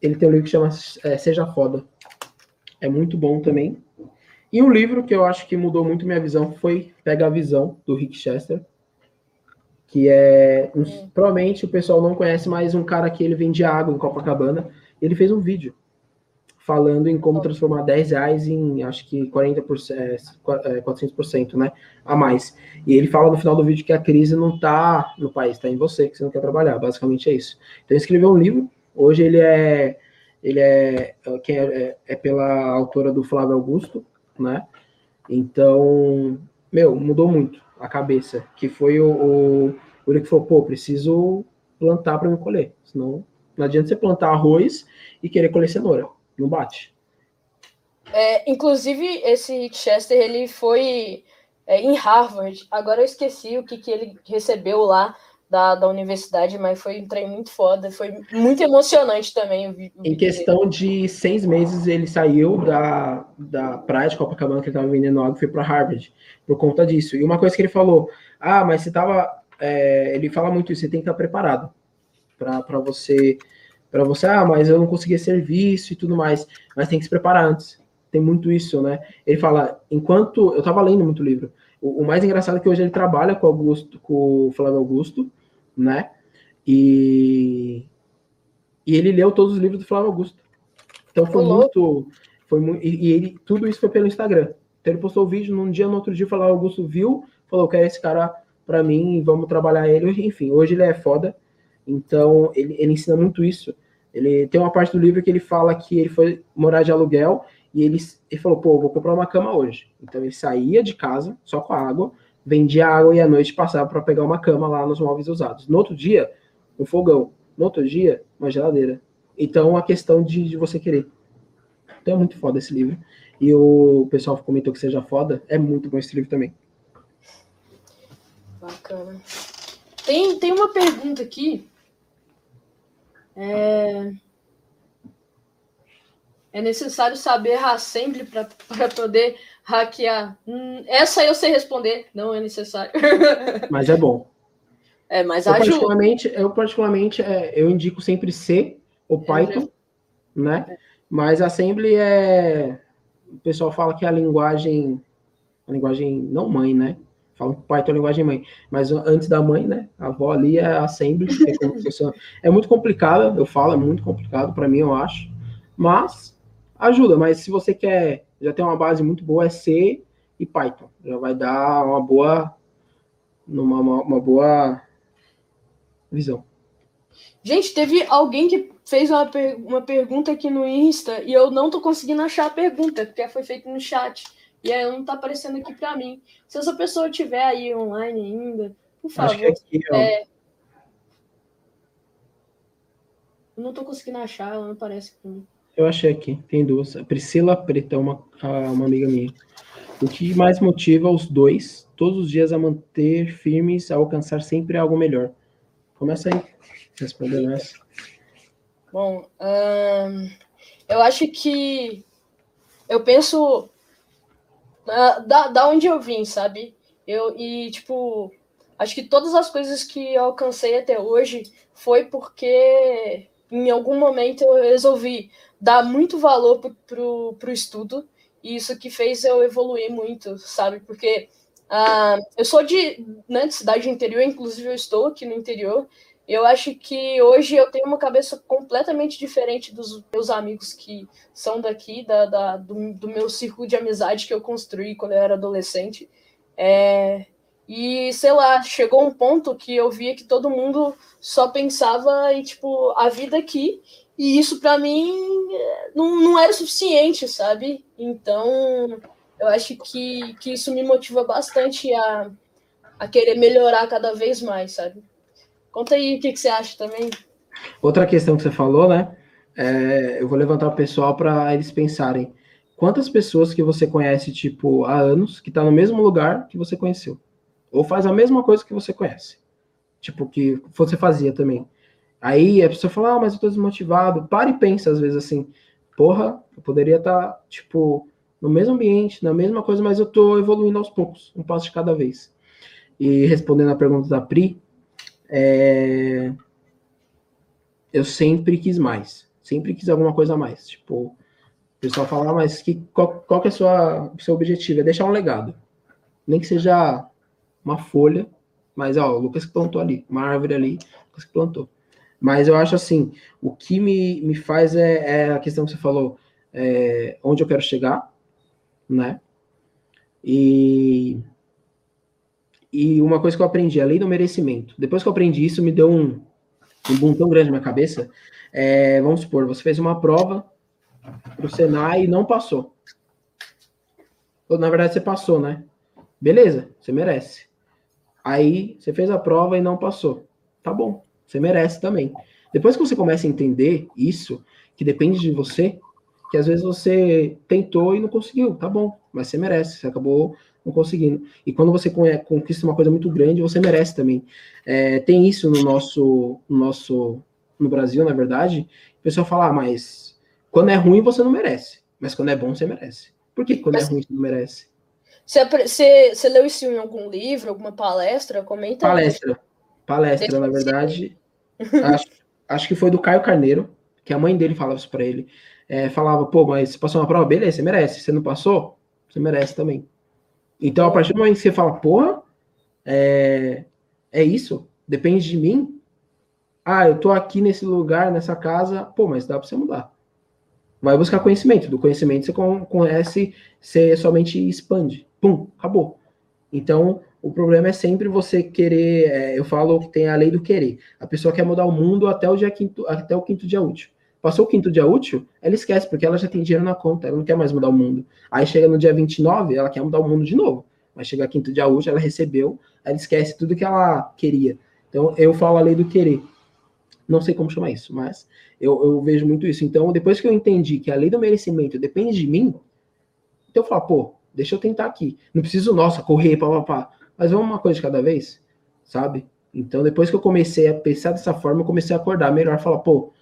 [SPEAKER 2] ele tem um livro que chama é, Seja Foda. É muito bom também. E um livro que eu acho que mudou muito minha visão foi Pega a Visão, do Rick Chester. Que é. Um, provavelmente o pessoal não conhece, mas um cara que ele vende água em Copacabana. Ele fez um vídeo falando em como transformar 10 reais em, acho que 40%, é, 400%, é, né, a mais. E ele fala no final do vídeo que a crise não está no país, está em você, que você não quer trabalhar, basicamente é isso. Então ele escreveu um livro, hoje ele é, ele é, é, é, é pela autora do Flávio Augusto, né, então, meu, mudou muito a cabeça, que foi o, o, o que falou, pô, preciso plantar para me colher, senão não adianta você plantar arroz e querer colher cenoura não bate.
[SPEAKER 1] É, inclusive, esse Chester, ele foi é, em Harvard. Agora eu esqueci o que, que ele recebeu lá da, da universidade, mas foi um trem muito foda. Foi muito emocionante também.
[SPEAKER 2] Em questão de seis meses, ele saiu da, da praia de Copacabana, que ele estava vendendo água, e foi para Harvard, por conta disso. E uma coisa que ele falou: ah, mas você tava. É, ele fala muito isso, você tem que estar preparado para você para você, ah, mas eu não conseguia serviço e tudo mais, mas tem que se preparar antes. Tem muito isso, né? Ele fala, enquanto eu estava lendo muito livro, o, o, mais engraçado é que hoje ele trabalha com Augusto, com o Flávio Augusto, né? E e ele leu todos os livros do Flávio Augusto. Então foi muito, foi muito, e, e, ele tudo isso foi pelo Instagram. Então ele postou o vídeo num dia, no outro dia, o Flávio Augusto viu, falou, quero esse cara para mim, vamos trabalhar ele. Enfim, hoje ele é foda. Então, ele, ele ensina muito isso. Ele tem uma parte do livro que ele fala que ele foi morar de aluguel e ele, ele falou, pô, vou comprar uma cama hoje. Então ele saía de casa só com a água, vendia água e à noite passava para pegar uma cama lá nos móveis usados. No outro dia, um fogão. No outro dia, uma geladeira. Então a questão de, de você querer. Então é muito foda esse livro. E o pessoal comentou que seja foda. É muito bom esse livro também.
[SPEAKER 1] Bacana. Tem, tem uma pergunta aqui é, é necessário saber assembly para poder hackear. Hum, essa eu sei responder, não é necessário.
[SPEAKER 2] Mas é bom.
[SPEAKER 1] É, mas
[SPEAKER 2] eu ajuda. Particularmente, eu, particularmente, é, eu indico sempre C ou Python, é, né? É. Mas Assembly é. O pessoal fala que é a linguagem. A linguagem não mãe, né? Falam que Python é linguagem mãe, mas antes da mãe, né, a avó ali é assembly, é, é muito complicado, eu falo, é muito complicado para mim, eu acho, mas ajuda, mas se você quer, já tem uma base muito boa, é C e Python, já vai dar uma boa, uma, uma, uma boa visão.
[SPEAKER 1] Gente, teve alguém que fez uma, per uma pergunta aqui no Insta e eu não tô conseguindo achar a pergunta, porque foi feita no chat. E aí não tá aparecendo aqui para mim. Se essa pessoa estiver aí online ainda, por favor. Acho que aqui, é... Eu não tô conseguindo achar, ela não aparece pra mim.
[SPEAKER 2] Eu achei aqui, tem duas. A Priscila Preta, uma, uma amiga minha. O que mais motiva os dois, todos os dias, a manter firmes, a alcançar sempre algo melhor? Começa aí, respondendo essa.
[SPEAKER 1] Bom, hum, eu acho que eu penso da, da onde eu vim, sabe? Eu, e, tipo, acho que todas as coisas que eu alcancei até hoje foi porque em algum momento eu resolvi dar muito valor pro, pro, pro estudo e isso que fez eu evoluir muito, sabe? Porque uh, eu sou de né, de cidade interior, inclusive eu estou aqui no interior. Eu acho que hoje eu tenho uma cabeça completamente diferente dos meus amigos que são daqui, da, da do, do, meu círculo de amizade que eu construí quando eu era adolescente. É, e, sei lá, chegou um ponto que eu via que todo mundo só pensava em, tipo, a vida aqui. E isso, para mim, não, não era suficiente, sabe? Então, eu acho que, que isso me motiva bastante a, a querer melhorar cada vez mais, sabe? Conta aí o que, que você acha também.
[SPEAKER 2] Outra questão que você falou, né? É, eu vou levantar o pessoal para eles pensarem. Quantas pessoas que você conhece, tipo, há anos, que está no mesmo lugar que você conheceu? Ou faz a mesma coisa que você conhece. Tipo, que você fazia também. Aí a pessoa fala, ah, mas eu tô desmotivado. Para e pensa, às vezes, assim, porra, eu poderia estar, tá, tipo, no mesmo ambiente, na mesma coisa, mas eu tô evoluindo aos poucos, um passo de cada vez. E respondendo a pergunta da Pri, é... eu sempre quis mais. Sempre quis alguma coisa a mais. Tipo, o pessoal fala, ah, mas que, qual, qual que é o seu objetivo? É deixar um legado. Nem que seja uma folha, mas ó, o Lucas que plantou ali, uma árvore ali, o Lucas que plantou. Mas eu acho assim, o que me, me faz é, é a questão que você falou, é, onde eu quero chegar, né? E, e uma coisa que eu aprendi, a lei do merecimento. Depois que eu aprendi isso, me deu um, um boom tão grande na minha cabeça. É, vamos supor, você fez uma prova para o Senai e não passou. Ou, na verdade, você passou, né? Beleza, você merece. Aí você fez a prova e não passou. Tá bom, você merece também. Depois que você começa a entender isso, que depende de você, que às vezes você tentou e não conseguiu, tá bom, mas você merece, você acabou não conseguindo. E quando você conquista uma coisa muito grande, você merece também. É, tem isso no nosso, no nosso, no Brasil, na verdade, o pessoal fala, ah, mas quando é ruim você não merece, mas quando é bom você merece. Por que quando é mas... é ruim você não merece?
[SPEAKER 1] Você, você, você leu isso em algum livro, alguma palestra? Comenta.
[SPEAKER 2] Palestra. Palestra, na verdade. acho, acho que foi do Caio Carneiro, que a mãe dele falava isso para ele. É, falava, pô, mas você passou uma prova, beleza, você merece. Você não passou, você merece também. Então, a partir do momento que você fala, porra, é, é isso, depende de mim. Ah, eu tô aqui nesse lugar, nessa casa, pô, mas dá para você mudar. Vai buscar conhecimento. Do conhecimento você conhece, você somente expande pum, acabou. Então, o problema é sempre você querer. É, eu falo que tem a lei do querer. A pessoa quer mudar o mundo até o dia quinto, até o quinto dia útil. Passou o quinto dia útil, ela esquece, porque ela já tem dinheiro na conta, ela não quer mais mudar o mundo. Aí chega no dia 29, ela quer mudar o mundo de novo. Mas chega quinto dia útil, ela recebeu, ela esquece tudo que ela queria. Então, eu falo a lei do querer. Não sei como chamar isso, mas eu, eu vejo muito isso. Então, depois que eu entendi que a lei do merecimento depende de mim, então eu falo, pô, deixa eu tentar aqui. Não preciso, nossa, correr, papapá. Mas vamos uma coisa de cada vez, sabe? Então, depois que eu comecei a pensar dessa forma, eu comecei a acordar melhor, falar, pô,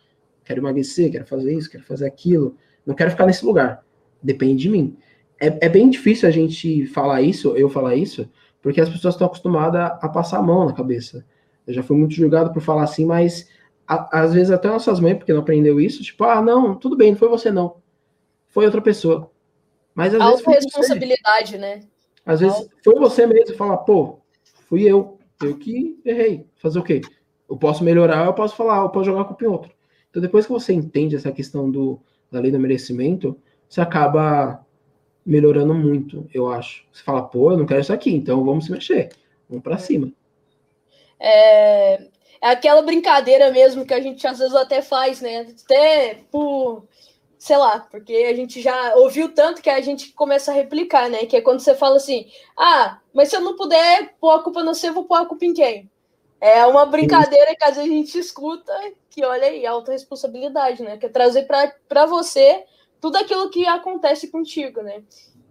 [SPEAKER 2] quero emagrecer, quero fazer isso, quero fazer aquilo. Não quero ficar nesse lugar. Depende de mim. É, é bem difícil a gente falar isso, eu falar isso, porque as pessoas estão acostumadas a passar a mão na cabeça. Eu já fui muito julgado por falar assim, mas a, às vezes até nossas mães, porque não aprendeu isso, tipo, ah, não, tudo bem, não foi você não. Foi outra pessoa. Mas às vezes.
[SPEAKER 1] responsabilidade, né?
[SPEAKER 2] Às vezes foi você mesmo falar, pô, fui eu. Eu que errei. Fazer o quê? Eu posso melhorar, eu posso falar, eu posso jogar culpa em outro. Então, depois que você entende essa questão do, da lei do merecimento, você acaba melhorando muito, eu acho. Você fala, pô, eu não quero isso aqui, então vamos se mexer. Vamos para cima.
[SPEAKER 1] É, é aquela brincadeira mesmo que a gente às vezes até faz, né? Até por sei lá, porque a gente já ouviu tanto que a gente começa a replicar, né? Que é quando você fala assim: ah, mas se eu não puder pôr a culpa no você, eu vou pôr a culpa em quem? É uma brincadeira que às vezes a gente escuta, que olha aí, alta responsabilidade, né? Que é trazer para você tudo aquilo que acontece contigo, né?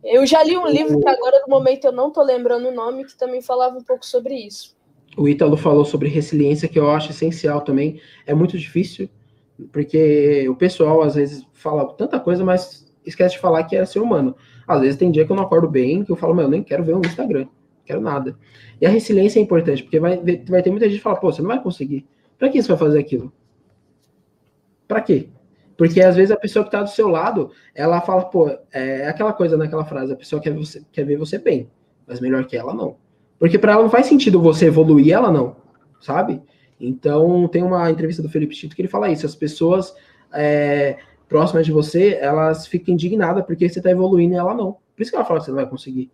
[SPEAKER 1] Eu já li um livro que agora no momento eu não tô lembrando o nome, que também falava um pouco sobre isso.
[SPEAKER 2] O Ítalo falou sobre resiliência, que eu acho essencial também. É muito difícil, porque o pessoal às vezes fala tanta coisa, mas esquece de falar que é ser humano. Às vezes tem dia que eu não acordo bem, que eu falo, meu, eu nem quero ver um Instagram, quero nada. E a resiliência é importante, porque vai, vai ter muita gente que fala, pô, você não vai conseguir. Pra que você vai fazer aquilo? Pra quê? Porque às vezes a pessoa que está do seu lado, ela fala, pô, é aquela coisa naquela frase, a pessoa quer, você, quer ver você bem, mas melhor que ela não. Porque para ela não faz sentido você evoluir, ela não, sabe? Então tem uma entrevista do Felipe Tito que ele fala isso, as pessoas é, próximas de você, elas ficam indignadas porque você está evoluindo e ela não. Por isso que ela fala que você não vai conseguir.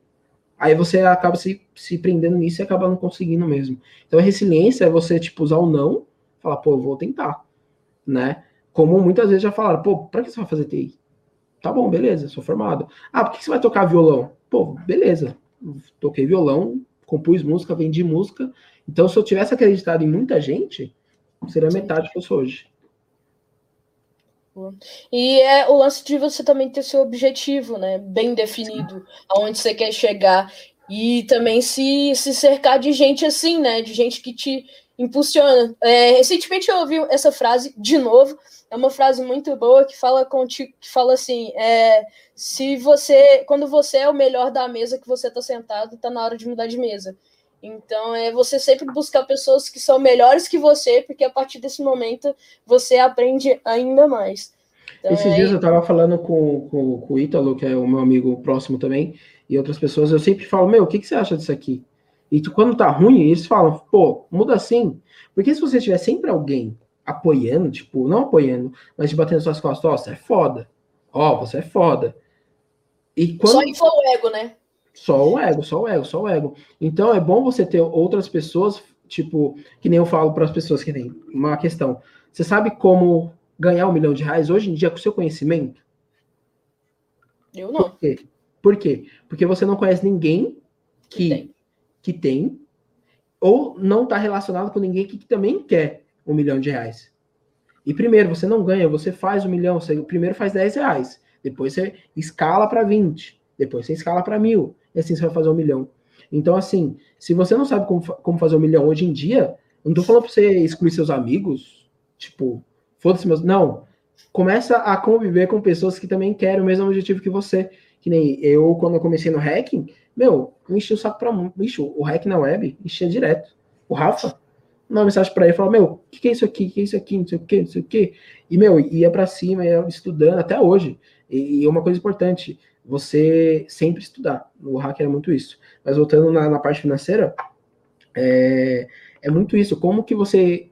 [SPEAKER 2] Aí você acaba se, se prendendo nisso e acaba não conseguindo mesmo. Então a resiliência é você, tipo, usar o não, falar, pô, vou tentar, né? Como muitas vezes já falaram, pô, pra que você vai fazer TI? Tá bom, beleza, sou formado. Ah, por que você vai tocar violão? Pô, beleza, toquei violão, compus música, vendi música. Então, se eu tivesse acreditado em muita gente, seria metade que eu sou hoje.
[SPEAKER 1] E é o lance de você também ter seu objetivo, né? Bem definido, aonde você quer chegar. E também se, se cercar de gente assim, né? De gente que te impulsiona. É, recentemente eu ouvi essa frase de novo. É uma frase muito boa que fala contigo, que fala assim: é, se você, quando você é o melhor da mesa que você está sentado, está na hora de mudar de mesa. Então é você sempre buscar pessoas que são melhores que você, porque a partir desse momento você aprende ainda mais.
[SPEAKER 2] Então, Esses é... dias eu estava falando com, com, com, o Ítalo, que é o meu amigo próximo também, e outras pessoas, eu sempre falo, meu, o que, que você acha disso aqui? E tu, quando tá ruim, eles falam, pô, muda assim. Porque se você tiver sempre alguém apoiando, tipo, não apoiando, mas te batendo suas costas, ó, oh, você é foda. Ó, oh, você é foda.
[SPEAKER 1] E quando... Só infla o ego, né?
[SPEAKER 2] Só o ego, só o ego, só o ego. Então é bom você ter outras pessoas, tipo, que nem eu falo para as pessoas que tem uma questão. Você sabe como ganhar um milhão de reais hoje em dia com seu conhecimento?
[SPEAKER 1] Eu não.
[SPEAKER 2] Por quê? Por quê? Porque você não conhece ninguém que que tem, ou não está relacionado com ninguém que, que também quer um milhão de reais. E primeiro, você não ganha, você faz um milhão, você primeiro faz 10 reais, depois você escala para 20, depois você escala para mil, e assim você vai fazer um milhão. Então, assim, se você não sabe como, como fazer um milhão hoje em dia, não tô falando para você excluir seus amigos, tipo, foda-se meus. Não. Começa a conviver com pessoas que também querem o mesmo objetivo que você. Que nem eu, quando eu comecei no hacking, meu, eu enchi o saco pra muito. Bicho, o hack na web enchia direto. O Rafa, uma mensagem pra ele, falou, meu, o que, que, é isso aqui? O que é isso aqui? Não sei o que, não sei o que. E, meu, ia pra cima, ia estudando até hoje. E uma coisa importante, você sempre estudar. O hacker é muito isso. Mas voltando na, na parte financeira, é, é muito isso. Como que você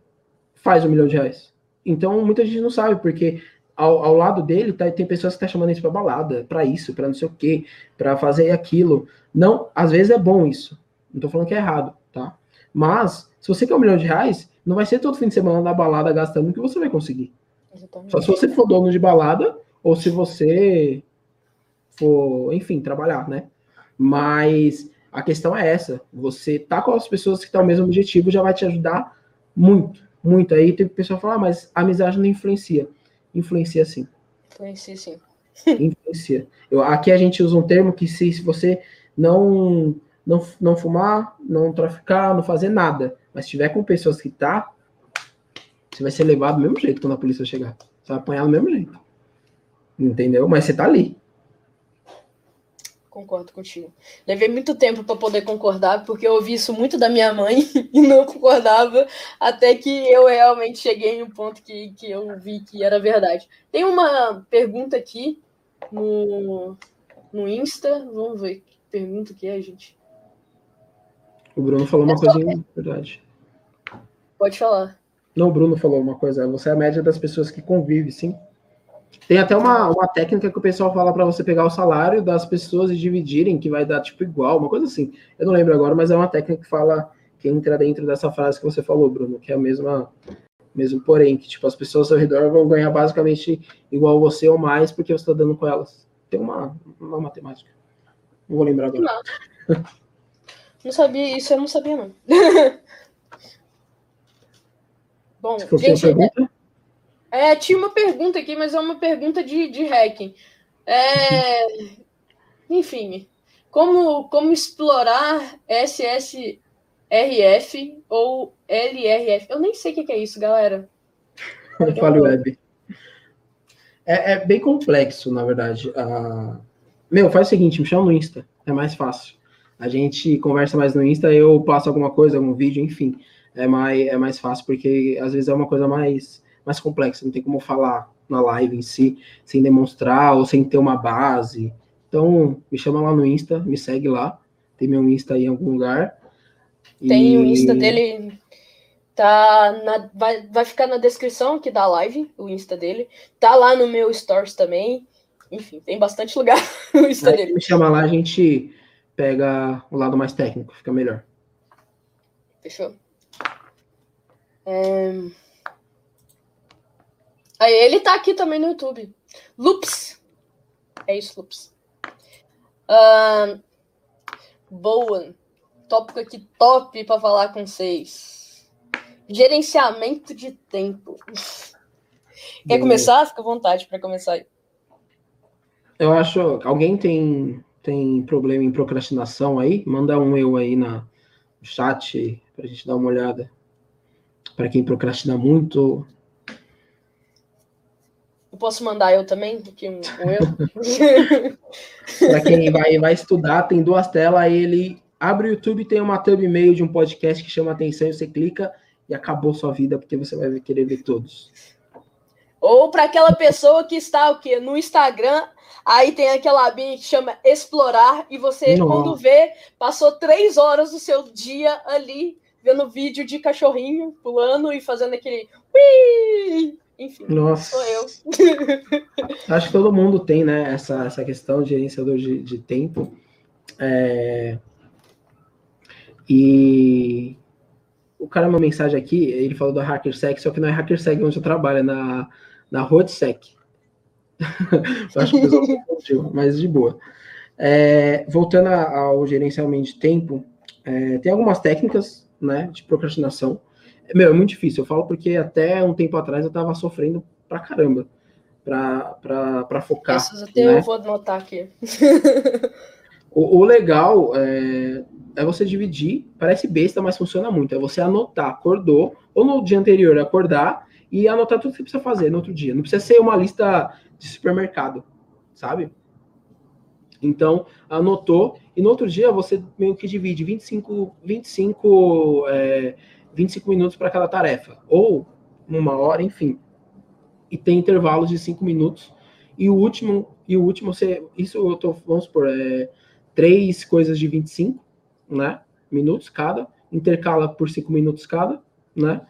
[SPEAKER 2] faz um milhão de reais? Então, muita gente não sabe, porque ao, ao lado dele tá, tem pessoas que estão tá chamando isso para balada, para isso, para não sei o quê, para fazer aquilo. Não, às vezes é bom isso. Não tô falando que é errado, tá? Mas, se você quer um milhão de reais, não vai ser todo fim de semana na balada gastando que você vai conseguir. Exatamente. Só se você for dono de balada, ou se você for, enfim, trabalhar, né? Mas a questão é essa. Você tá com as pessoas que estão tá no mesmo objetivo já vai te ajudar muito, muito. Aí tem pessoa falar, ah, mas a amizade não influencia. Influencia sim.
[SPEAKER 1] Influencia sim.
[SPEAKER 2] Influencia. Eu, aqui a gente usa um termo que se, se você não, não, não fumar, não traficar, não fazer nada, mas tiver com pessoas que tá, você vai ser levado do mesmo jeito quando a polícia chegar. Você vai apanhar do mesmo jeito. Entendeu? Mas você tá ali.
[SPEAKER 1] Concordo contigo. Levei muito tempo para poder concordar, porque eu ouvi isso muito da minha mãe e não concordava, até que eu realmente cheguei em um ponto que, que eu vi que era verdade. Tem uma pergunta aqui no, no Insta, vamos ver que pergunta que é, gente.
[SPEAKER 2] O Bruno falou é uma coisa é. verdade.
[SPEAKER 1] Pode falar.
[SPEAKER 2] Não, o Bruno falou uma coisa. Você é a média das pessoas que convive, sim. Tem até uma, uma técnica que o pessoal fala para você pegar o salário das pessoas e dividirem, que vai dar tipo igual, uma coisa assim. Eu não lembro agora, mas é uma técnica que fala que entra dentro dessa frase que você falou, Bruno, que é a mesma mesmo porém, que tipo, as pessoas ao redor vão ganhar basicamente igual você ou mais porque você está dando com elas. Tem uma, uma matemática. Não vou lembrar agora.
[SPEAKER 1] Não. não sabia, isso eu não sabia, não. Bom, gente, é, tinha uma pergunta aqui, mas é uma pergunta de, de hacking. É, enfim, como, como explorar SSRF ou LRF? Eu nem sei o que é isso, galera.
[SPEAKER 2] Fale web. É, é, bem complexo, na verdade. Uh, meu, faz o seguinte, me chama no Insta, é mais fácil. A gente conversa mais no Insta, eu passo alguma coisa, algum vídeo, enfim. É mais, é mais fácil, porque às vezes é uma coisa mais, mais complexa, não tem como falar na live em si, sem demonstrar ou sem ter uma base. Então, me chama lá no Insta, me segue lá. Tem meu Insta aí em algum lugar.
[SPEAKER 1] Tem e... o Insta dele, tá na, vai, vai ficar na descrição aqui da live, o Insta dele. Tá lá no meu Stories também. Enfim, tem bastante lugar o Insta
[SPEAKER 2] aí,
[SPEAKER 1] dele.
[SPEAKER 2] Me chama lá, a gente pega o lado mais técnico, fica melhor.
[SPEAKER 1] Fechou. É... Aí ele tá aqui também no YouTube. Loops. É isso, Loops. Uh, boa. Tópico aqui top para falar com vocês. Gerenciamento de tempo. Quer começar? Fica à vontade para começar aí.
[SPEAKER 2] Eu acho. Alguém tem, tem problema em procrastinação aí? Manda um eu aí na, no chat para a gente dar uma olhada. Para quem procrastina muito,
[SPEAKER 1] posso mandar eu também? Aqui um, um eu.
[SPEAKER 2] Para quem vai, vai estudar, tem duas telas, aí ele abre o YouTube, tem uma thumb meio de um podcast que chama atenção, e você clica e acabou sua vida, porque você vai querer ver todos.
[SPEAKER 1] Ou para aquela pessoa que está o quê? No Instagram, aí tem aquela abinha que chama explorar, e você, Nossa. quando vê, passou três horas do seu dia ali vendo vídeo de cachorrinho pulando e fazendo aquele. Ui! Enfim, Nossa. sou eu.
[SPEAKER 2] Acho que todo mundo tem, né, essa, essa questão de gerenciador de, de tempo. É... E o cara uma mensagem aqui, ele falou da HackerSec, só que não é HackerSec onde eu trabalho, é na, na RoadSec. acho que o pessoal confundiu, mas de boa. É, voltando ao gerenciamento de tempo, é, tem algumas técnicas né, de procrastinação meu, é muito difícil. Eu falo porque até um tempo atrás eu tava sofrendo pra caramba pra, pra, pra focar. Essas
[SPEAKER 1] até né? eu vou anotar aqui.
[SPEAKER 2] o, o, legal é, é você dividir, parece besta, mas funciona muito. É você anotar, acordou, ou no dia anterior acordar e anotar tudo que você precisa fazer no outro dia. Não precisa ser uma lista de supermercado, sabe? Então, anotou, e no outro dia você meio que divide 25, 25 é, 25 minutos para cada tarefa, ou uma hora, enfim. E tem intervalos de 5 minutos. E o último, e o último, você, isso eu tô, vamos supor, é, três coisas de 25, né? Minutos cada, intercala por 5 minutos cada, né?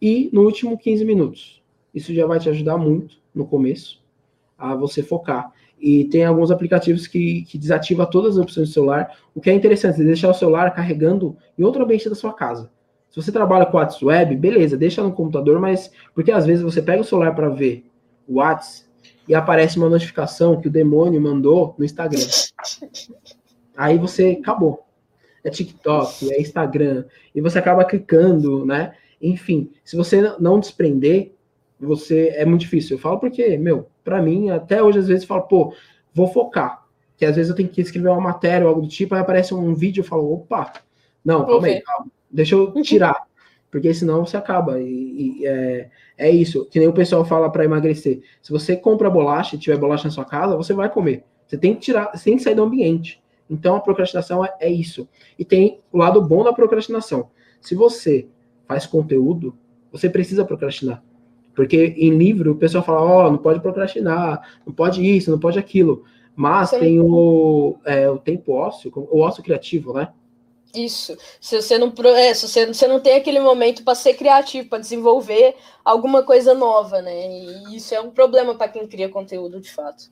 [SPEAKER 2] E no último 15 minutos. Isso já vai te ajudar muito no começo a você focar. E tem alguns aplicativos que, que desativa todas as opções do celular. O que é interessante, é deixar o celular carregando em outro ambiente da sua casa. Se você trabalha com WhatsApp web, beleza, deixa no computador, mas porque às vezes você pega o celular para ver o WhatsApp e aparece uma notificação que o demônio mandou no Instagram. Aí você acabou. É TikTok, é Instagram, e você acaba clicando, né? Enfim, se você não desprender, você é muito difícil. Eu falo porque, meu, para mim, até hoje às vezes eu falo, pô, vou focar. Que às vezes eu tenho que escrever uma matéria ou algo do tipo, aí aparece um vídeo e eu falo, opa, não, calma aí, calma. Deixa eu uhum. tirar. Porque senão você acaba. E, e é, é, isso. Que nem o pessoal fala para emagrecer. Se você compra bolacha e tiver bolacha na sua casa, você vai comer. Você tem que tirar, você tem que sair do ambiente. Então a procrastinação é, é isso. E tem o lado bom da procrastinação. Se você faz conteúdo, você precisa procrastinar. Porque em livro o pessoal fala, ó, oh, não pode procrastinar, não pode isso, não pode aquilo. Mas Sim. tem o, é, o tempo ósseo, o ócio criativo, né?
[SPEAKER 1] Isso. Se você não, é, se você, você não tem aquele momento para ser criativo, para desenvolver alguma coisa nova, né? E isso é um problema para quem cria conteúdo, de fato.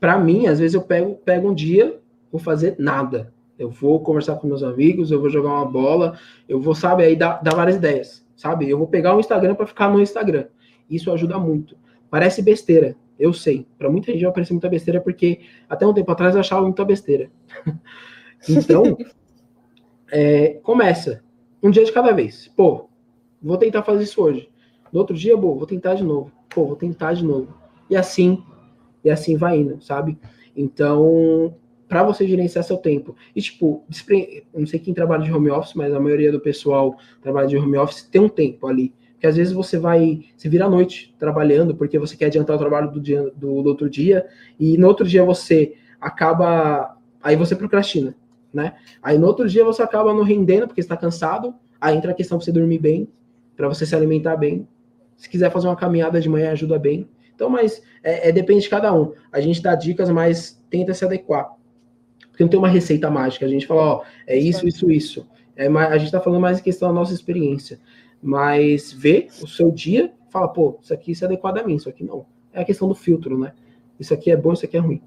[SPEAKER 2] Para mim, às vezes eu pego, pego um dia, vou fazer nada. Eu vou conversar com meus amigos, eu vou jogar uma bola, eu vou, sabe, aí dar, várias ideias. sabe? Eu vou pegar o Instagram para ficar no Instagram. Isso ajuda muito. Parece besteira, eu sei. Para muita gente vai parecer muita besteira, porque até um tempo atrás eu achava muita besteira. então, é, começa. Um dia de cada vez. Pô, vou tentar fazer isso hoje. No outro dia, pô, vou tentar de novo. Pô, vou tentar de novo. E assim, e assim vai indo, sabe? Então, para você gerenciar seu tempo. E, tipo, não sei quem trabalha de home office, mas a maioria do pessoal trabalha de home office tem um tempo ali. Porque às vezes você vai, se vira à noite trabalhando, porque você quer adiantar o trabalho do, dia, do, do outro dia, e no outro dia você acaba. Aí você procrastina, né? Aí no outro dia você acaba não rendendo, porque está cansado. Aí entra a questão para você dormir bem, para você se alimentar bem. Se quiser fazer uma caminhada de manhã, ajuda bem. Então, mas é, é, depende de cada um. A gente dá dicas, mas tenta se adequar. Porque não tem uma receita mágica. A gente fala, ó, é isso, isso, isso. É, a gente está falando mais em questão da nossa experiência. Mas vê o seu dia, fala, pô, isso aqui se adequado a mim, isso aqui não. É a questão do filtro, né? Isso aqui é bom, isso aqui é ruim.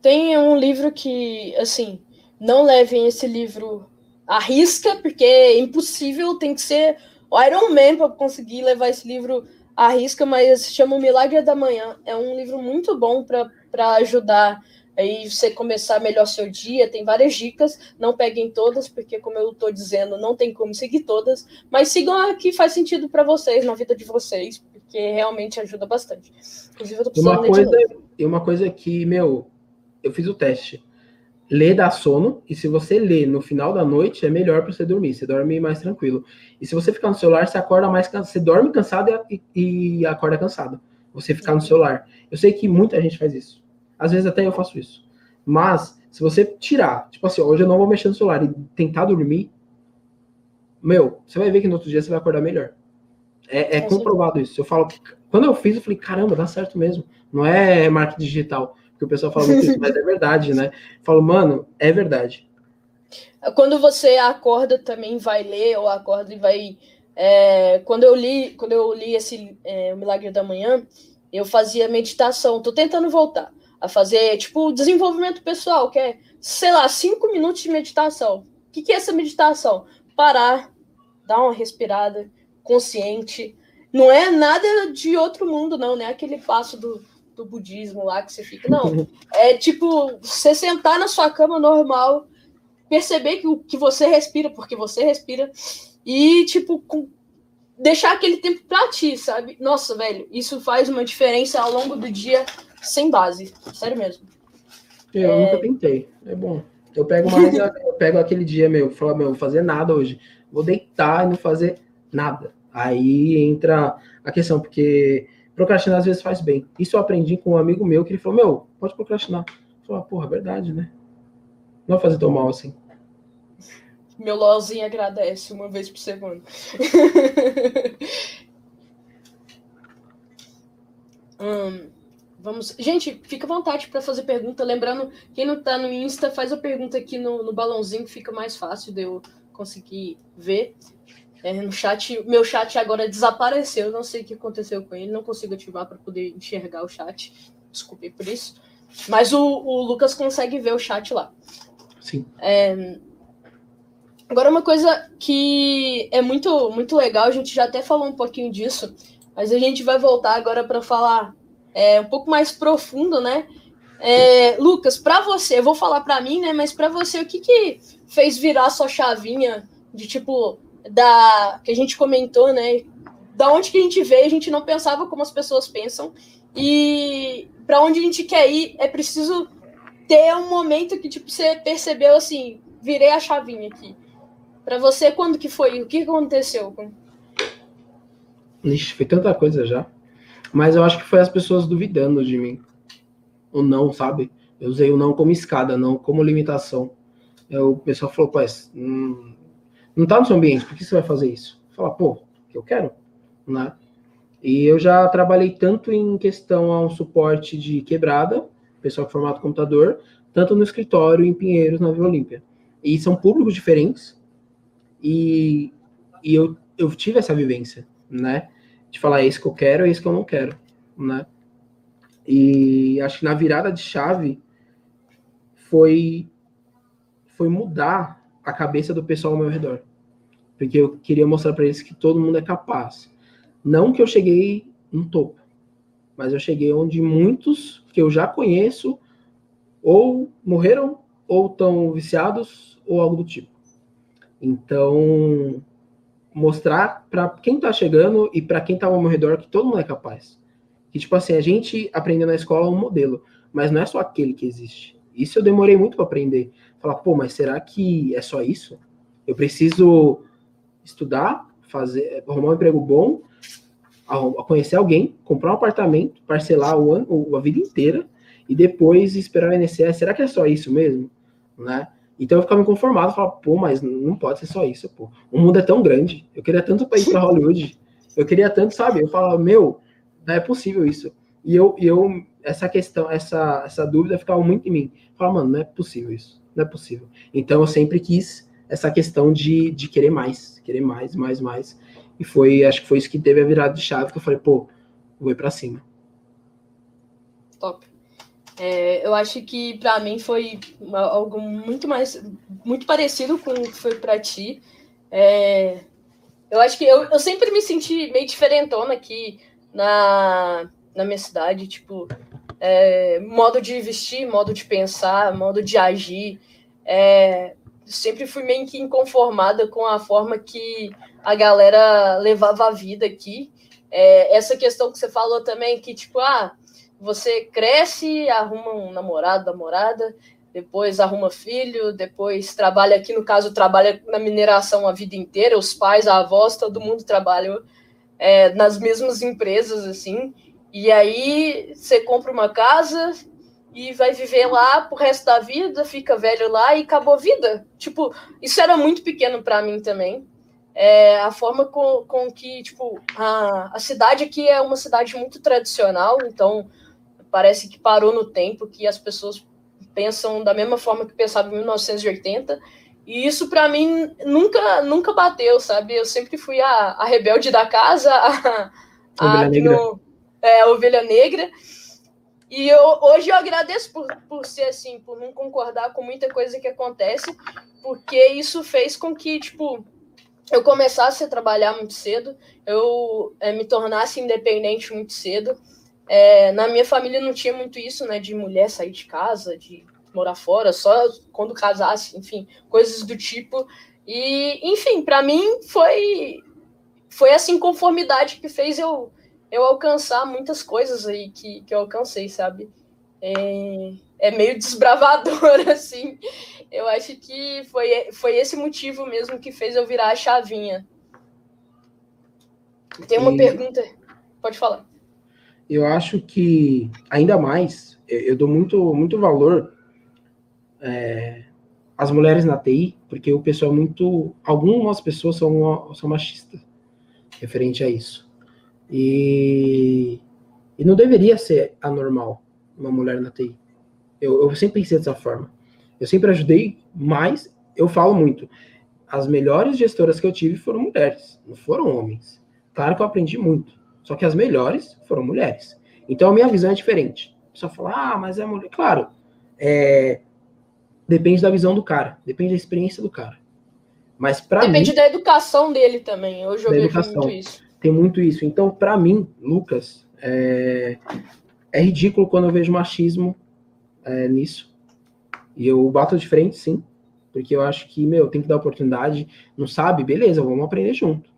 [SPEAKER 1] Tem um livro que, assim, não levem esse livro à risca, porque é impossível, tem que ser o Iron Man para conseguir levar esse livro arrisca, mas chama O Milagre da Manhã. É um livro muito bom para ajudar aí você começar melhor seu dia. Tem várias dicas, não peguem todas, porque, como eu estou dizendo, não tem como seguir todas, mas sigam a que faz sentido para vocês, na vida de vocês, porque realmente ajuda bastante.
[SPEAKER 2] Inclusive, eu tô precisando uma coisa, E uma coisa que, meu, eu fiz o teste ler dá sono, e se você lê no final da noite, é melhor para você dormir, você dorme mais tranquilo. E se você ficar no celular, você acorda mais cansado, você dorme cansado e, e acorda cansado. Você ficar no celular. Eu sei que muita gente faz isso. Às vezes até eu faço isso. Mas, se você tirar, tipo assim, hoje eu não vou mexer no celular e tentar dormir, meu, você vai ver que no outro dia você vai acordar melhor. É, é comprovado isso. Eu falo, quando eu fiz, eu falei, caramba, dá certo mesmo. Não é marketing digital que o pessoal fala muito isso, mas é verdade, né? Falo, mano, é verdade.
[SPEAKER 1] Quando você acorda também vai ler, ou acorda e vai. É, quando eu li, quando eu li esse é, o Milagre da Manhã, eu fazia meditação. Tô tentando voltar a fazer, tipo, desenvolvimento pessoal, que é, sei lá, cinco minutos de meditação. O que, que é essa meditação? Parar, dar uma respirada, consciente. Não é nada de outro mundo, não, né? Aquele passo do do budismo lá que você fica. Não. É tipo, você sentar na sua cama normal, perceber que, que você respira, porque você respira, e, tipo, com, deixar aquele tempo pra ti, sabe? Nossa, velho, isso faz uma diferença ao longo do dia sem base. Sério mesmo.
[SPEAKER 2] Eu é... nunca tentei. É bom. Eu pego mais, eu pego aquele dia meu, falo, meu, vou fazer nada hoje. Vou deitar e não fazer nada. Aí entra a questão, porque procrastinar às vezes faz bem. Isso eu aprendi com um amigo meu que ele falou: Meu, pode procrastinar. Eu falei: ah, Porra, verdade, né? Não vai fazer tão mal assim.
[SPEAKER 1] Meu LOLzinho agradece uma vez por semana. hum, vamos. Gente, fica à vontade para fazer pergunta. Lembrando, quem não tá no Insta, faz a pergunta aqui no, no balãozinho, que fica mais fácil de eu conseguir ver. É, no chat, meu chat agora desapareceu, não sei o que aconteceu com ele, não consigo ativar para poder enxergar o chat. Desculpe por isso. Mas o, o Lucas consegue ver o chat lá.
[SPEAKER 2] Sim.
[SPEAKER 1] É, agora, uma coisa que é muito, muito legal, a gente já até falou um pouquinho disso, mas a gente vai voltar agora para falar é, um pouco mais profundo, né? É, Lucas, para você, eu vou falar para mim, né? Mas para você, o que, que fez virar sua chavinha de tipo, da que a gente comentou, né? Da onde que a gente veio, a gente não pensava como as pessoas pensam. E para onde a gente quer ir, é preciso ter um momento que tipo você percebeu assim, virei a chavinha aqui. Para você, quando que foi? O que aconteceu?
[SPEAKER 2] Ixi, foi tanta coisa já. Mas eu acho que foi as pessoas duvidando de mim. O não, sabe? Eu usei o não como escada, não como limitação. Eu, o pessoal falou, pois, hum, não está no seu ambiente, por que você vai fazer isso? Fala, pô, que eu quero, né? E eu já trabalhei tanto em questão a um suporte de quebrada, pessoal que formato computador, tanto no escritório em Pinheiros, na Vila Olímpia. E são públicos diferentes, e, e eu, eu tive essa vivência, né? De falar, é isso que eu quero, é isso que eu não quero, né? E acho que na virada de chave foi, foi mudar a cabeça do pessoal ao meu redor. porque eu queria mostrar para eles que todo mundo é capaz. Não que eu cheguei no topo, mas eu cheguei onde muitos que eu já conheço ou morreram ou estão viciados ou algo do tipo. Então, mostrar para quem está chegando e para quem está ao meu redor que todo mundo é capaz. Que, tipo assim, a gente aprendeu na escola um modelo, mas não é só aquele que existe. Isso eu demorei muito para aprender. Falar, pô, mas será que é só isso? Eu preciso estudar, fazer, arrumar um emprego bom, conhecer alguém, comprar um apartamento, parcelar o ano, a vida inteira e depois esperar o INSS. Será que é só isso mesmo? Né? Então eu ficava inconformado, falava, pô, mas não pode ser só isso, pô. O mundo é tão grande. Eu queria tanto para ir para Hollywood. Eu queria tanto, sabe? Eu falava, meu, não é possível isso. E eu, eu essa questão, essa, essa dúvida ficava muito em mim. Eu falava, mano, não é possível isso. Não é possível. Então eu sempre quis essa questão de, de querer mais, querer mais, mais, mais. E foi, acho que foi isso que teve a virada de chave, que eu falei, pô, vou ir para cima.
[SPEAKER 1] Top. É, eu acho que para mim foi algo muito mais, muito parecido com o que foi para ti. É, eu acho que eu, eu sempre me senti meio diferentona aqui na, na minha cidade, tipo, é, modo de vestir, modo de pensar, modo de agir. É, sempre fui meio que inconformada com a forma que a galera levava a vida aqui. É, essa questão que você falou também, que tipo, ah, você cresce, arruma um namorado, namorada, depois arruma filho, depois trabalha aqui, no caso, trabalha na mineração a vida inteira, os pais, a avós, todo mundo trabalha é, nas mesmas empresas, assim, e aí você compra uma casa, e vai viver lá pro resto da vida, fica velho lá e acabou a vida. Tipo, isso era muito pequeno para mim também. É, a forma com, com que, tipo, a, a cidade aqui é uma cidade muito tradicional, então parece que parou no tempo, que as pessoas pensam da mesma forma que pensavam em 1980. E isso para mim nunca nunca bateu, sabe? Eu sempre fui a, a rebelde da casa, a, a. No, é, ovelha negra. E eu, hoje eu agradeço por, por ser assim, por não concordar com muita coisa que acontece, porque isso fez com que, tipo, eu começasse a trabalhar muito cedo, eu é, me tornasse independente muito cedo. É, na minha família não tinha muito isso, né, de mulher sair de casa, de morar fora, só quando casasse, enfim, coisas do tipo. E, enfim, para mim foi foi essa inconformidade que fez eu eu alcançar muitas coisas aí que, que eu alcancei, sabe? É, é meio desbravador, assim. Eu acho que foi, foi esse motivo mesmo que fez eu virar a chavinha. Tem uma e... pergunta. Pode falar.
[SPEAKER 2] Eu acho que, ainda mais, eu dou muito, muito valor é, às mulheres na TI, porque o pessoal é muito. Algumas pessoas são, são machistas referente a isso. E, e não deveria ser anormal uma mulher na TI. Eu, eu sempre pensei dessa forma. Eu sempre ajudei mais, eu falo muito. As melhores gestoras que eu tive foram mulheres, não foram homens. Claro que eu aprendi muito, só que as melhores foram mulheres. Então a minha visão é diferente. Só falar, ah, mas é mulher. Claro, é... depende da visão do cara, depende da experiência do cara. Mas para
[SPEAKER 1] Depende mim, da educação dele também. Hoje eu vejo muito isso
[SPEAKER 2] tem muito isso. Então, para mim, Lucas, é, é, ridículo quando eu vejo machismo é, nisso. E eu bato de frente, sim, porque eu acho que, meu, tem que dar oportunidade. Não sabe? Beleza, vamos aprender junto.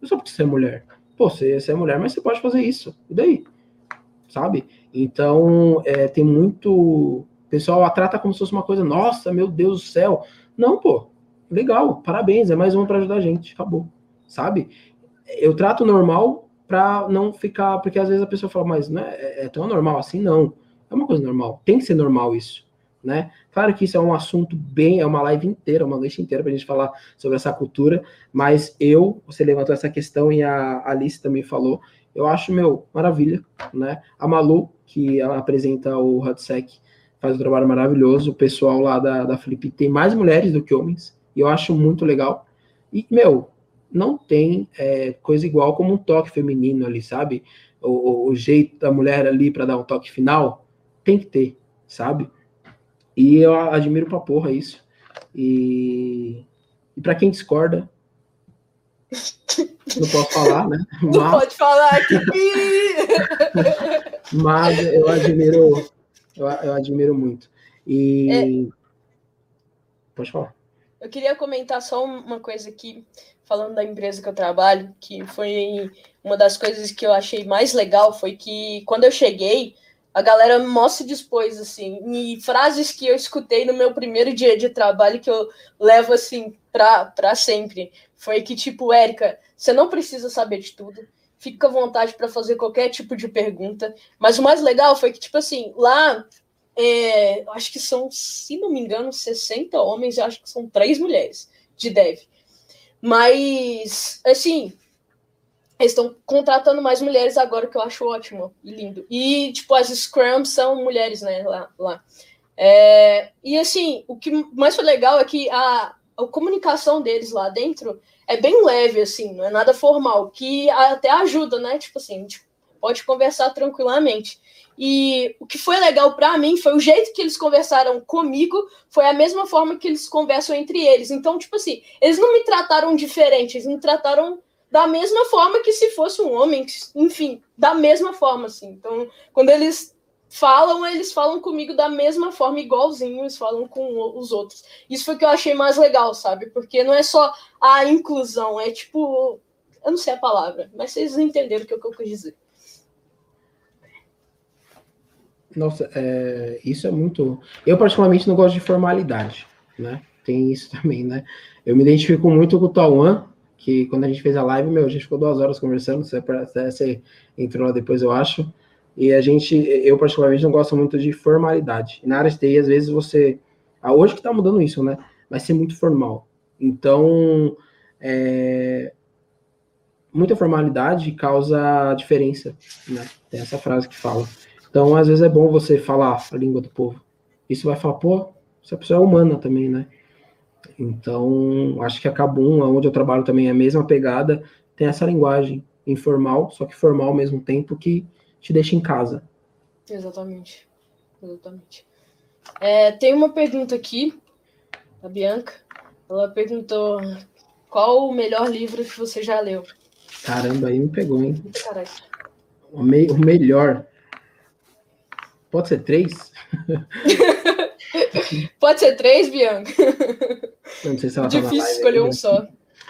[SPEAKER 2] Não só porque você é mulher. Pô, você, você é mulher, mas você pode fazer isso. E daí? Sabe? Então, é, tem muito. O pessoal a trata como se fosse uma coisa, nossa, meu Deus do céu. Não, pô, legal, parabéns, é mais uma para ajudar a gente, acabou. Sabe? Eu trato normal para não ficar, porque às vezes a pessoa fala, mas né, é, é tão normal assim? Não, é uma coisa normal, tem que ser normal isso, né? Claro que isso é um assunto bem, é uma live inteira, uma noite inteira para a gente falar sobre essa cultura, mas eu, você levantou essa questão e a Alice também falou, eu acho, meu, maravilha, né? A Malu, que ela apresenta o HotSec, faz um trabalho maravilhoso, o pessoal lá da, da Flip tem mais mulheres do que homens, e eu acho muito legal. E, meu, não tem é, coisa igual como um toque feminino ali, sabe? O, o jeito da mulher ali para dar um toque final tem que ter, sabe? E eu admiro pra porra isso. E, e para quem discorda, Não posso falar, né?
[SPEAKER 1] Mas... Não pode falar aqui.
[SPEAKER 2] Mas eu admiro, eu, eu admiro muito. E. É... Pode falar.
[SPEAKER 1] Eu queria comentar só uma coisa aqui, falando da empresa que eu trabalho, que foi uma das coisas que eu achei mais legal, foi que quando eu cheguei, a galera mó se dispôs, assim, e frases que eu escutei no meu primeiro dia de trabalho que eu levo, assim, para sempre. Foi que, tipo, Érica, você não precisa saber de tudo, fica à vontade para fazer qualquer tipo de pergunta, mas o mais legal foi que, tipo assim, lá, é, acho que são, se não me engano, 60 homens, eu acho que são três mulheres de dev. Mas, assim, eles estão contratando mais mulheres agora, que eu acho ótimo e lindo. E, tipo, as Scrums são mulheres, né, lá. lá. É, e, assim, o que mais foi legal é que a, a comunicação deles lá dentro é bem leve, assim, não é nada formal, que até ajuda, né? Tipo assim, a gente pode conversar tranquilamente. E o que foi legal para mim foi o jeito que eles conversaram comigo, foi a mesma forma que eles conversam entre eles. Então, tipo assim, eles não me trataram diferente, eles me trataram da mesma forma que se fosse um homem, enfim, da mesma forma, assim. Então, quando eles falam, eles falam comigo da mesma forma, igualzinho eles falam com os outros. Isso foi o que eu achei mais legal, sabe? Porque não é só a inclusão, é tipo. Eu não sei a palavra, mas vocês entenderam o que eu quis dizer.
[SPEAKER 2] Nossa, é, isso é muito. Eu, particularmente, não gosto de formalidade, né? Tem isso também, né? Eu me identifico muito com o Tauan, que quando a gente fez a live, meu, a gente ficou duas horas conversando, você, você entrou lá depois, eu acho, e a gente, eu particularmente não gosto muito de formalidade. na área de TI, às vezes você, ah, hoje que tá mudando isso, né, vai ser muito formal. Então, é, muita formalidade causa diferença, né, tem essa frase que fala. Então, às vezes é bom você falar a língua do povo. Isso vai falar, pô, essa pessoa é humana também, né? Então, acho que a Cabum, onde eu trabalho também, é a mesma pegada, tem essa linguagem informal, só que formal ao mesmo tempo que te deixa em casa.
[SPEAKER 1] Exatamente. Exatamente. É, tem uma pergunta aqui, da Bianca. Ela perguntou qual o melhor livro que você já leu?
[SPEAKER 2] Caramba, aí me pegou, hein? Caralho. O, me o melhor. Pode ser três?
[SPEAKER 1] Pode ser três, Bianca?
[SPEAKER 2] Não sei se ela
[SPEAKER 1] tá Difícil escolher um só.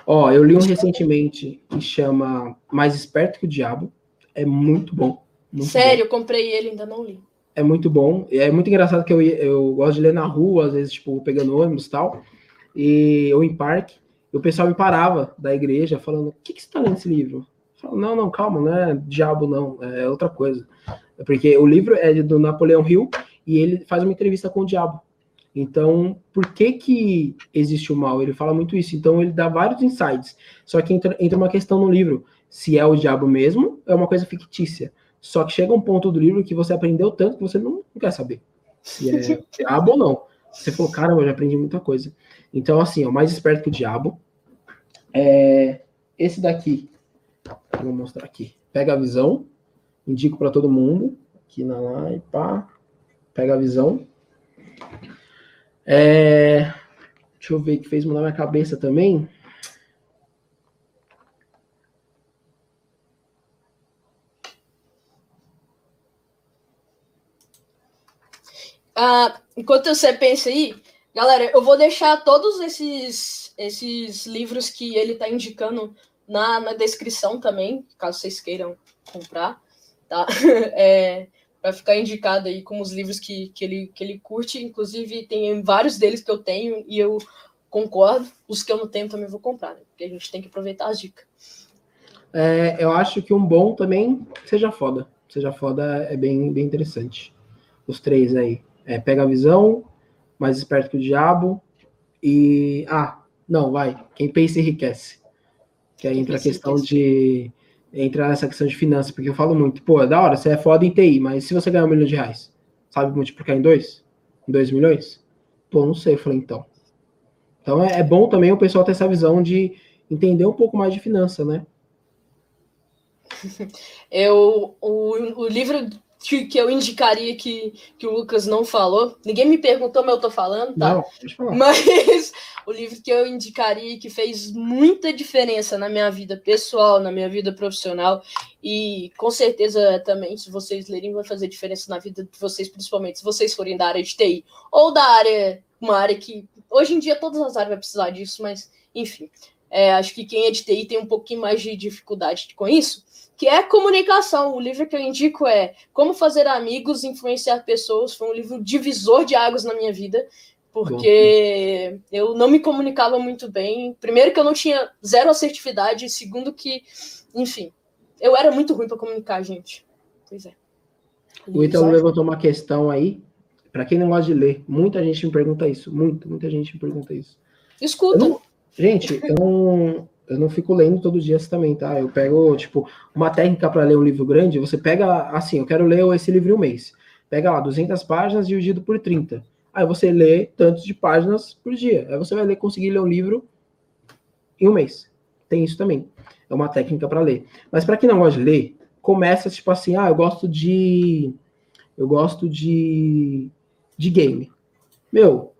[SPEAKER 2] Ó, eu li um recentemente que chama Mais Esperto que o Diabo. É muito bom. Muito
[SPEAKER 1] Sério,
[SPEAKER 2] bom.
[SPEAKER 1] eu comprei ele, ainda não li.
[SPEAKER 2] É muito bom. É muito engraçado que eu, eu gosto de ler na rua, às vezes, tipo, pegando ônibus e tal, e, ou em parque. E o pessoal me parava da igreja falando: O que, que você tá lendo esse livro? Falo, não, não, calma, não é diabo, não, é outra coisa. É porque o livro é do Napoleão Hill e ele faz uma entrevista com o diabo. Então, por que que existe o mal? Ele fala muito isso. Então, ele dá vários insights. Só que entra, entra uma questão no livro: se é o diabo mesmo, é uma coisa fictícia. Só que chega um ponto do livro que você aprendeu tanto que você não, não quer saber se é diabo ou não. Você falou, caramba, eu já aprendi muita coisa. Então, assim, é o mais esperto que o diabo. É esse daqui. Vou mostrar aqui. Pega a visão. Indico para todo mundo. Aqui na live, pá. Pega a visão. É, deixa eu ver que fez mudar minha cabeça também.
[SPEAKER 1] Ah, enquanto você pensa aí, galera, eu vou deixar todos esses, esses livros que ele está indicando na, na descrição também, caso vocês queiram comprar, tá? É, vai ficar indicado aí como os livros que, que, ele, que ele curte. Inclusive, tem vários deles que eu tenho e eu concordo. Os que eu não tenho também vou comprar, né? Porque a gente tem que aproveitar as dicas.
[SPEAKER 2] É, eu acho que um bom também seja foda. Seja foda é bem, bem interessante. Os três aí. É, pega a visão, mais esperto que o diabo. E. Ah, não, vai. Quem pensa enriquece. Que aí entra a questão de entrar nessa questão de finanças, porque eu falo muito, pô, é da hora, você é foda em TI, mas se você ganhar um milhão de reais, sabe multiplicar em dois? Em dois milhões? Pô, não sei, eu falei, então. Então é, é bom também o pessoal ter essa visão de entender um pouco mais de finança, né?
[SPEAKER 1] Eu, o, o livro que, que eu indicaria que, que o Lucas não falou. Ninguém me perguntou, mas eu tô falando, tá? Não, deixa eu falar. Mas o livro que eu indicaria que fez muita diferença na minha vida pessoal, na minha vida profissional, e com certeza também, se vocês lerem, vai fazer diferença na vida de vocês, principalmente se vocês forem da área de TI, ou da área, uma área que hoje em dia todas as áreas vão precisar disso, mas enfim. É, acho que quem é de TI tem um pouquinho mais de dificuldade com isso que é comunicação. O livro que eu indico é Como Fazer Amigos, Influenciar Pessoas. Foi um livro divisor de águas na minha vida, porque Bom. eu não me comunicava muito bem. Primeiro que eu não tinha zero assertividade, segundo que, enfim, eu era muito ruim para comunicar, gente. Pois é.
[SPEAKER 2] O Ítalo levantou uma questão aí, para quem não gosta de ler, muita gente me pergunta isso, muito, muita gente me pergunta isso.
[SPEAKER 1] Escuta.
[SPEAKER 2] Não, gente, eu não, eu não fico lendo todos os dias também, tá? Eu pego, tipo, uma técnica para ler um livro grande, você pega, assim, eu quero ler esse livro um mês. Pega lá, 200 páginas dividido por 30. Aí você lê tantos de páginas por dia. Aí você vai ler, conseguir ler um livro em um mês. Tem isso também. É uma técnica para ler. Mas para quem não gosta de ler, começa tipo assim, ah, eu gosto de eu gosto de de game. Meu,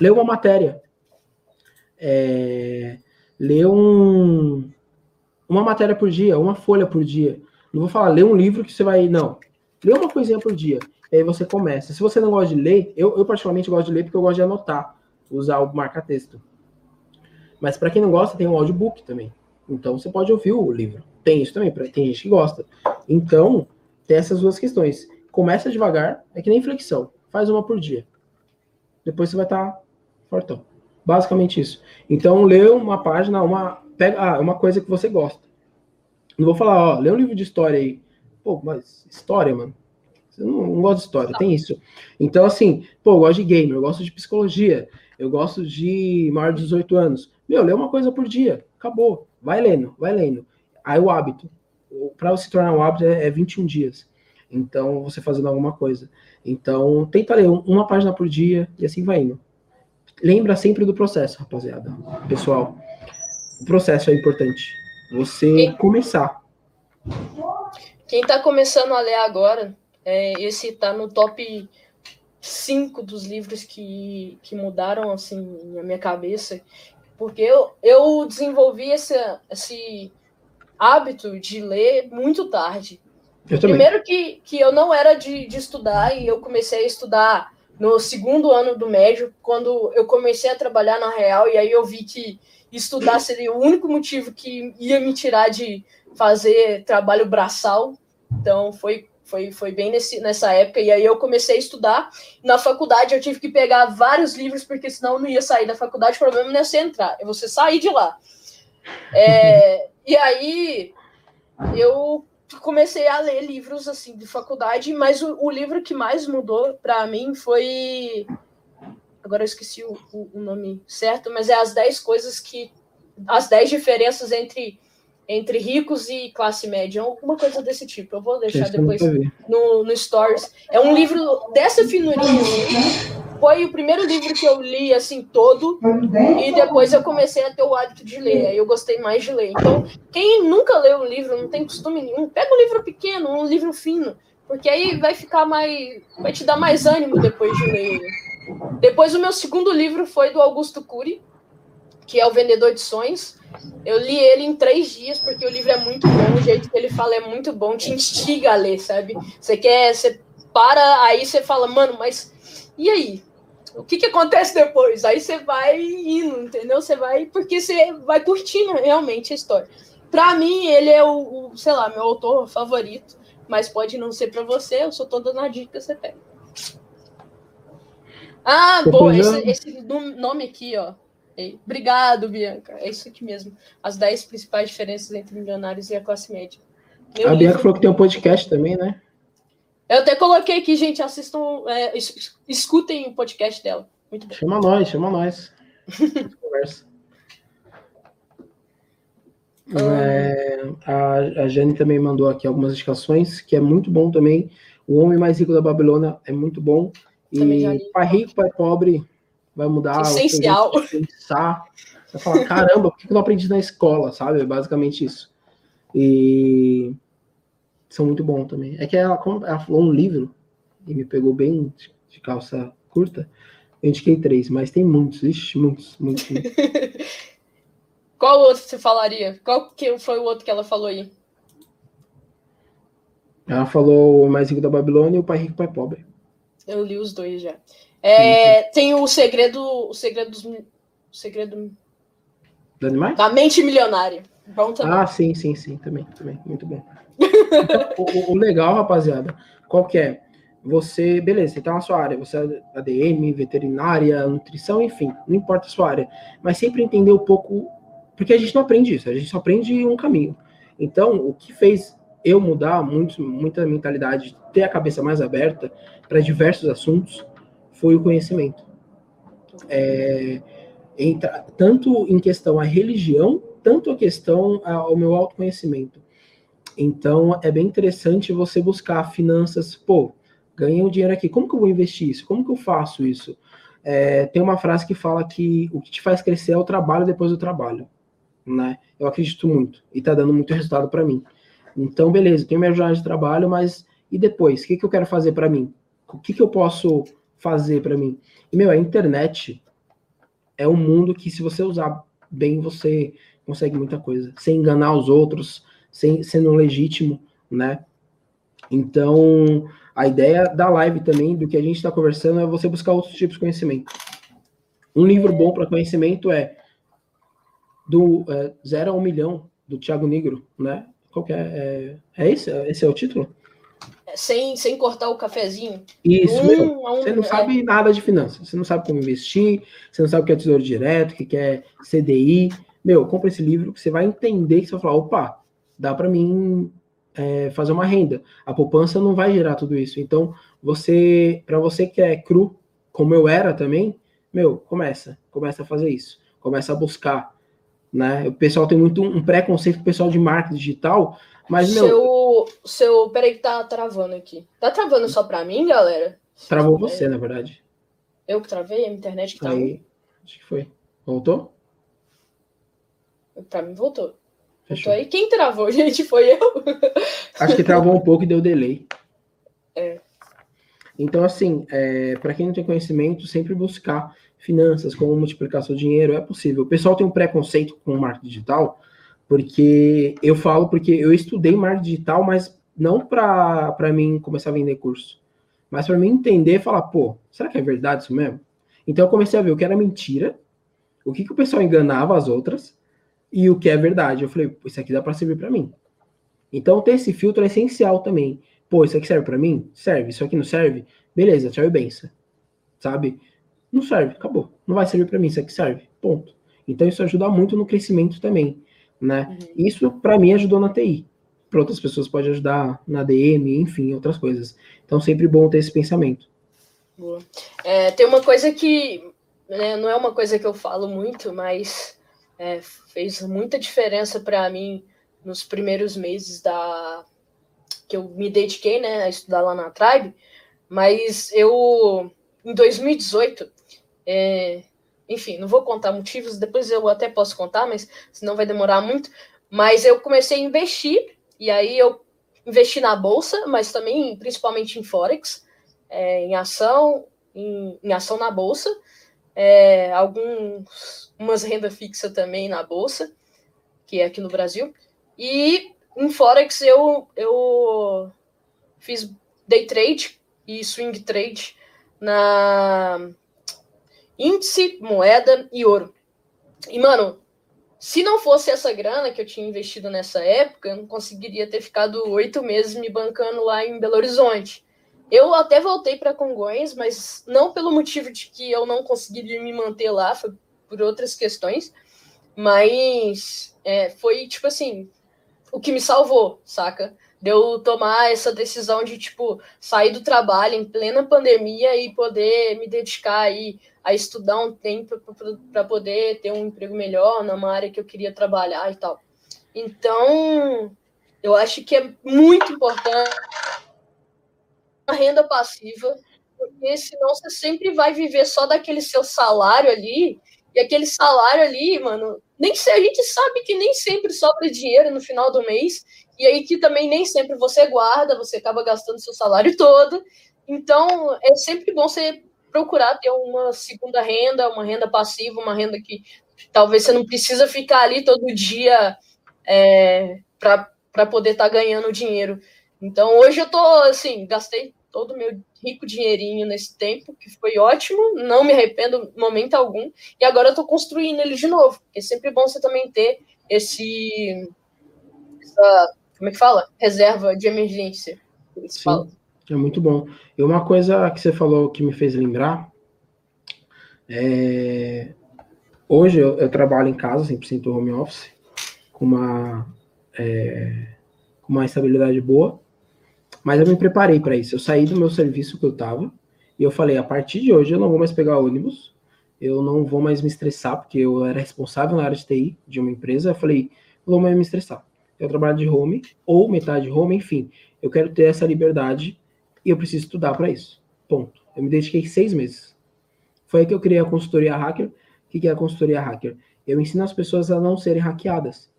[SPEAKER 2] lê uma matéria. É, lê um, uma matéria por dia, uma folha por dia. Não vou falar, lê um livro que você vai. Não. Lê uma coisinha por dia. E aí você começa. Se você não gosta de ler, eu, eu particularmente gosto de ler porque eu gosto de anotar, usar o marca-texto. Mas para quem não gosta, tem um audiobook também. Então você pode ouvir o livro. Tem isso também, tem gente que gosta. Então, tem essas duas questões. Começa devagar, é que nem flexão. Faz uma por dia. Depois você vai estar tá fortão. Basicamente isso. Então, lê uma página, uma pega ah, uma coisa que você gosta. Não vou falar, ó, lê um livro de história aí. Pô, mas história, mano. Você não, não gosta de história, tem isso. Então, assim, pô, eu gosto de game, eu gosto de psicologia, eu gosto de maior de 18 anos. Meu, lê uma coisa por dia. Acabou. Vai lendo, vai lendo. Aí o hábito. Para se tornar um hábito é, é 21 dias. Então, você fazendo alguma coisa. Então, tenta ler uma página por dia e assim vai indo lembra sempre do processo, rapaziada. Pessoal, o processo é importante. Você Quem... começar.
[SPEAKER 1] Quem tá começando a ler agora, é, esse tá no top 5 dos livros que, que mudaram assim a minha cabeça. Porque eu, eu desenvolvi esse, esse hábito de ler muito tarde. Primeiro que, que eu não era de, de estudar e eu comecei a estudar no segundo ano do médio, quando eu comecei a trabalhar na Real, e aí eu vi que estudar seria o único motivo que ia me tirar de fazer trabalho braçal. Então foi foi, foi bem nesse, nessa época, e aí eu comecei a estudar. Na faculdade eu tive que pegar vários livros, porque senão eu não ia sair da faculdade, o problema não é você entrar, é você sair de lá. É, e aí eu comecei a ler livros assim de faculdade, mas o, o livro que mais mudou para mim foi agora eu esqueci o, o, o, nome certo, mas é as 10 coisas que as 10 diferenças entre entre ricos e classe média, alguma coisa desse tipo. Eu vou deixar depois no, no Stories. É um livro dessa finurinha. Foi o primeiro livro que eu li assim todo e depois eu comecei a ter o hábito de ler. Aí eu gostei mais de ler. Então, quem nunca leu um livro, não tem costume nenhum, pega um livro pequeno, um livro fino, porque aí vai ficar mais, vai te dar mais ânimo depois de ler. Depois o meu segundo livro foi do Augusto Cury, que é o Vendedor de Sonhos. Eu li ele em três dias, porque o livro é muito bom, o jeito que ele fala é muito bom, te instiga a ler, sabe? Você quer, você para, aí você fala, mano, mas e aí? O que, que acontece depois? Aí você vai indo, entendeu? Você vai, porque você vai curtindo realmente a história. Para mim, ele é o, o, sei lá, meu autor favorito, mas pode não ser para você, eu só tô dando a dica, você pega. Ah, bom, esse, esse nome aqui, ó. Obrigado, Bianca. É isso aqui mesmo. As 10 principais diferenças entre milionários e a classe média.
[SPEAKER 2] Meu a livro... Bianca falou que tem um podcast também, né?
[SPEAKER 1] Eu até coloquei aqui, gente, assistam, é, escutem o podcast dela. Muito bom.
[SPEAKER 2] Chama nós, chama nós. Conversa. É, a, a Jane também mandou aqui algumas indicações, que é muito bom também. O Homem Mais Rico da Babilônia é muito bom. E Pai Rico, Pai Pobre vai mudar.
[SPEAKER 1] Essencial.
[SPEAKER 2] Pensar. Você vai falar, caramba, por que eu não aprendi na escola, sabe? É basicamente isso. E são muito bons também. É que ela, ela falou um livro e me pegou bem de calça curta. Eu indiquei três, mas tem muitos, ixi, muitos, muitos. muitos.
[SPEAKER 1] Qual outro você falaria? Qual que foi o outro que ela falou aí?
[SPEAKER 2] Ela falou o Mais Rico da Babilônia e o Pai Rico, Pai Pobre.
[SPEAKER 1] Eu li os dois já. É, tem o segredo, o segredo dos, o segredo
[SPEAKER 2] animais?
[SPEAKER 1] Da mente milionária. Bom também.
[SPEAKER 2] Ah, sim, sim, sim, também, também, muito bom. o, o, legal, rapaziada, qual que é? Você, beleza, você tá na sua área, você é ADM, veterinária, nutrição, enfim, não importa a sua área, mas sempre entender um pouco, porque a gente não aprende isso, a gente só aprende um caminho. Então, o que fez eu mudar muito, muita mentalidade, ter a cabeça mais aberta para diversos assuntos, foi o conhecimento. É, entra, tanto em questão a religião, tanto a questão ao meu autoconhecimento. Então, é bem interessante você buscar finanças, pô, ganhei um dinheiro aqui, como que eu vou investir isso? Como que eu faço isso? É, tem uma frase que fala que o que te faz crescer é o trabalho depois do trabalho, né? Eu acredito muito e tá dando muito resultado para mim. Então, beleza, tenho minha jornada de trabalho, mas e depois? O que, que eu quero fazer para mim? O que, que eu posso fazer para mim? E, meu, a internet é um mundo que, se você usar bem, você consegue muita coisa, sem enganar os outros, sem sendo legítimo, né? Então, a ideia da live também, do que a gente está conversando, é você buscar outros tipos de conhecimento. Um livro bom para conhecimento é do é, Zero a Um Milhão, do Thiago Negro, né? Qual é? É, é esse? Esse é o título?
[SPEAKER 1] É, sem, sem cortar o cafezinho.
[SPEAKER 2] Isso, um, um, você não é. sabe nada de finanças, você não sabe como investir, você não sabe o que é tesouro direto, o que é CDI. Meu, compra esse livro que você vai entender que você vai falar, opa, dá para mim é, fazer uma renda. A poupança não vai gerar tudo isso. Então, você, para você que é cru, como eu era também, meu, começa, começa a fazer isso, começa a buscar, né? O pessoal tem muito um preconceito pessoal de marketing digital, mas
[SPEAKER 1] seu, meu, seu, peraí que tá travando aqui. Tá travando só para mim, galera?
[SPEAKER 2] Travou você, na verdade.
[SPEAKER 1] Eu que travei, a internet que tá
[SPEAKER 2] Aí, acho que foi. Voltou?
[SPEAKER 1] Para mim voltou. Fechou. Aí quem travou, gente, foi eu.
[SPEAKER 2] Acho que travou um pouco e deu delay.
[SPEAKER 1] É.
[SPEAKER 2] Então, assim, é, para quem não tem conhecimento, sempre buscar finanças, como multiplicar seu dinheiro, é possível. O pessoal tem um preconceito com o marketing digital, porque eu falo porque eu estudei marketing digital, mas não para mim começar a vender curso, mas para mim entender e falar, pô, será que é verdade isso mesmo? Então eu comecei a ver o que era mentira, o que, que o pessoal enganava as outras, e o que é verdade. Eu falei, isso aqui dá para servir para mim. Então ter esse filtro é essencial também. Pô, isso aqui serve para mim? Serve. Isso aqui não serve? Beleza, tchau e benção. Sabe? Não serve, acabou. Não vai servir para mim, isso aqui serve. Ponto. Então isso ajuda muito no crescimento também, né? Uhum. Isso para mim ajudou na TI. Para outras pessoas pode ajudar na DM, enfim, outras coisas. Então sempre bom ter esse pensamento.
[SPEAKER 1] Boa. É, tem uma coisa que né, não é uma coisa que eu falo muito, mas é, fez muita diferença para mim nos primeiros meses da que eu me dediquei né, a estudar lá na Tribe, mas eu em 2018, é, enfim, não vou contar motivos, depois eu até posso contar, mas senão vai demorar muito. Mas eu comecei a investir, e aí eu investi na bolsa, mas também principalmente em Forex, é, em ação, em, em ação na bolsa é, alguns umas renda fixa também na bolsa, que é aqui no Brasil. E em Forex eu, eu fiz day trade e swing trade na índice, moeda e ouro. E, mano, se não fosse essa grana que eu tinha investido nessa época, eu não conseguiria ter ficado oito meses me bancando lá em Belo Horizonte. Eu até voltei para Congonhas, mas não pelo motivo de que eu não conseguiria me manter lá, foi por outras questões. Mas é, foi tipo assim, o que me salvou, saca? De eu tomar essa decisão de, tipo, sair do trabalho em plena pandemia e poder me dedicar aí a estudar um tempo para poder ter um emprego melhor numa área que eu queria trabalhar e tal. Então, eu acho que é muito importante renda passiva, porque senão você sempre vai viver só daquele seu salário ali, E aquele salário ali, mano, nem se a gente sabe que nem sempre sobra dinheiro no final do mês, e aí que também nem sempre você guarda, você acaba gastando seu salário todo. Então, é sempre bom você procurar ter uma segunda renda, uma renda passiva, uma renda que talvez você não precisa ficar ali todo dia é, para poder estar tá ganhando dinheiro. Então, hoje eu tô assim, gastei todo o meu rico dinheirinho nesse tempo, que foi ótimo, não me arrependo momento algum, e agora eu tô construindo ele de novo, é sempre bom você também ter esse essa, como é que fala? Reserva de emergência.
[SPEAKER 2] Sim, fala. é muito bom. E uma coisa que você falou que me fez lembrar é hoje eu, eu trabalho em casa, 100% home office, com uma é, com uma estabilidade boa. Mas eu me preparei para isso. Eu saí do meu serviço que eu estava e eu falei: a partir de hoje eu não vou mais pegar ônibus, eu não vou mais me estressar, porque eu era responsável na área de TI de uma empresa. Eu falei: não vou mais me estressar. Eu trabalho de home ou metade home, enfim. Eu quero ter essa liberdade e eu preciso estudar para isso. Ponto. Eu me dediquei seis meses. Foi aí que eu criei a consultoria hacker. O que é a consultoria hacker? Eu ensino as pessoas a não serem hackeadas,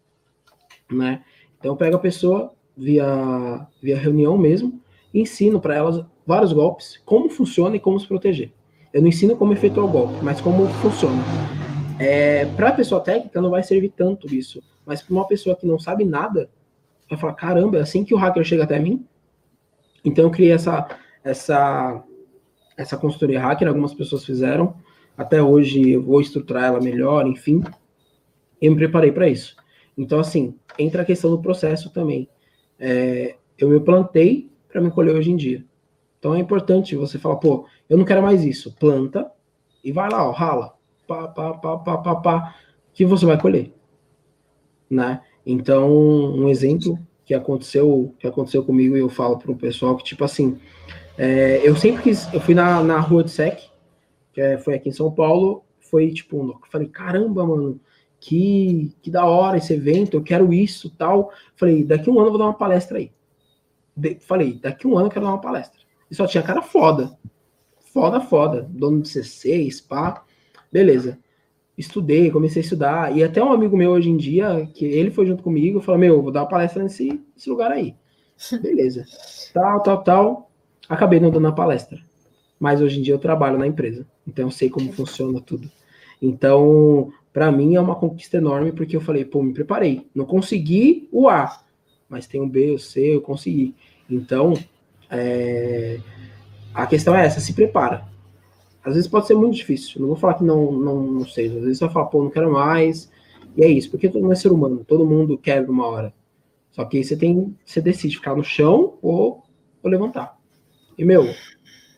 [SPEAKER 2] né? Então eu pego a pessoa, via, via reunião mesmo, e ensino para elas vários golpes, como funciona e como se proteger. Eu não ensino como efetuar o golpe, mas como funciona. É, para a pessoa técnica não vai servir tanto isso, mas para uma pessoa que não sabe nada, vai falar: caramba, é assim que o hacker chega até mim? Então eu criei essa, essa, essa consultoria hacker, algumas pessoas fizeram, até hoje eu vou estruturar ela melhor, enfim. Eu me preparei para isso. Então, assim, entra a questão do processo também é, eu me plantei para me colher hoje em dia. Então é importante você falar, pô, eu não quero mais isso. Planta e vai lá, ó, rala. Pá, pá, pá, pá, pá, pá, que você vai colher. Né? Então, um exemplo que aconteceu, que aconteceu comigo e eu falo para o pessoal que, tipo assim, é, eu sempre quis, eu fui na, na rua de SEC, que é, foi aqui em São Paulo, foi tipo, eu falei, caramba, mano, que, que da hora esse evento, eu quero isso, tal. Falei, daqui um ano eu vou dar uma palestra aí. Falei, daqui um ano eu quero dar uma palestra. E só tinha cara foda. Foda, foda. Dono de C6, spa. Beleza. Estudei, comecei a estudar. E até um amigo meu hoje em dia, que ele foi junto comigo, falou: Meu, vou dar uma palestra nesse, nesse lugar aí. Beleza. tal, tal, tal. Acabei não dando a palestra. Mas hoje em dia eu trabalho na empresa. Então eu sei como funciona tudo. Então, para mim é uma conquista enorme, porque eu falei, pô, me preparei. Não consegui o A, mas tem o B, o C, eu consegui. Então, é... a questão é essa, se prepara. Às vezes pode ser muito difícil. Não vou falar que não, não, não seja. Às vezes você vai falar, pô, não quero mais. E é isso, porque todo mundo é ser humano, todo mundo quebra uma hora. Só que aí você tem, você decide ficar no chão ou, ou levantar. E, meu,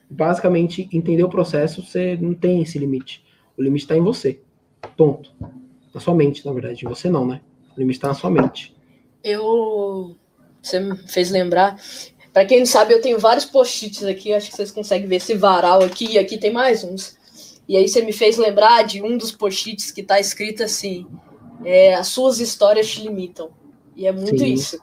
[SPEAKER 2] basicamente, entender o processo, você não tem esse limite. O limite está em você. Ponto. Na sua mente, na verdade. Você não, né? O limite está na sua mente.
[SPEAKER 1] Eu. Você me fez lembrar. Para quem não sabe, eu tenho vários post-its aqui. Acho que vocês conseguem ver esse varal aqui. E aqui tem mais uns. E aí você me fez lembrar de um dos post-its que está escrito assim: é, As suas histórias te limitam. E é muito Sim. isso.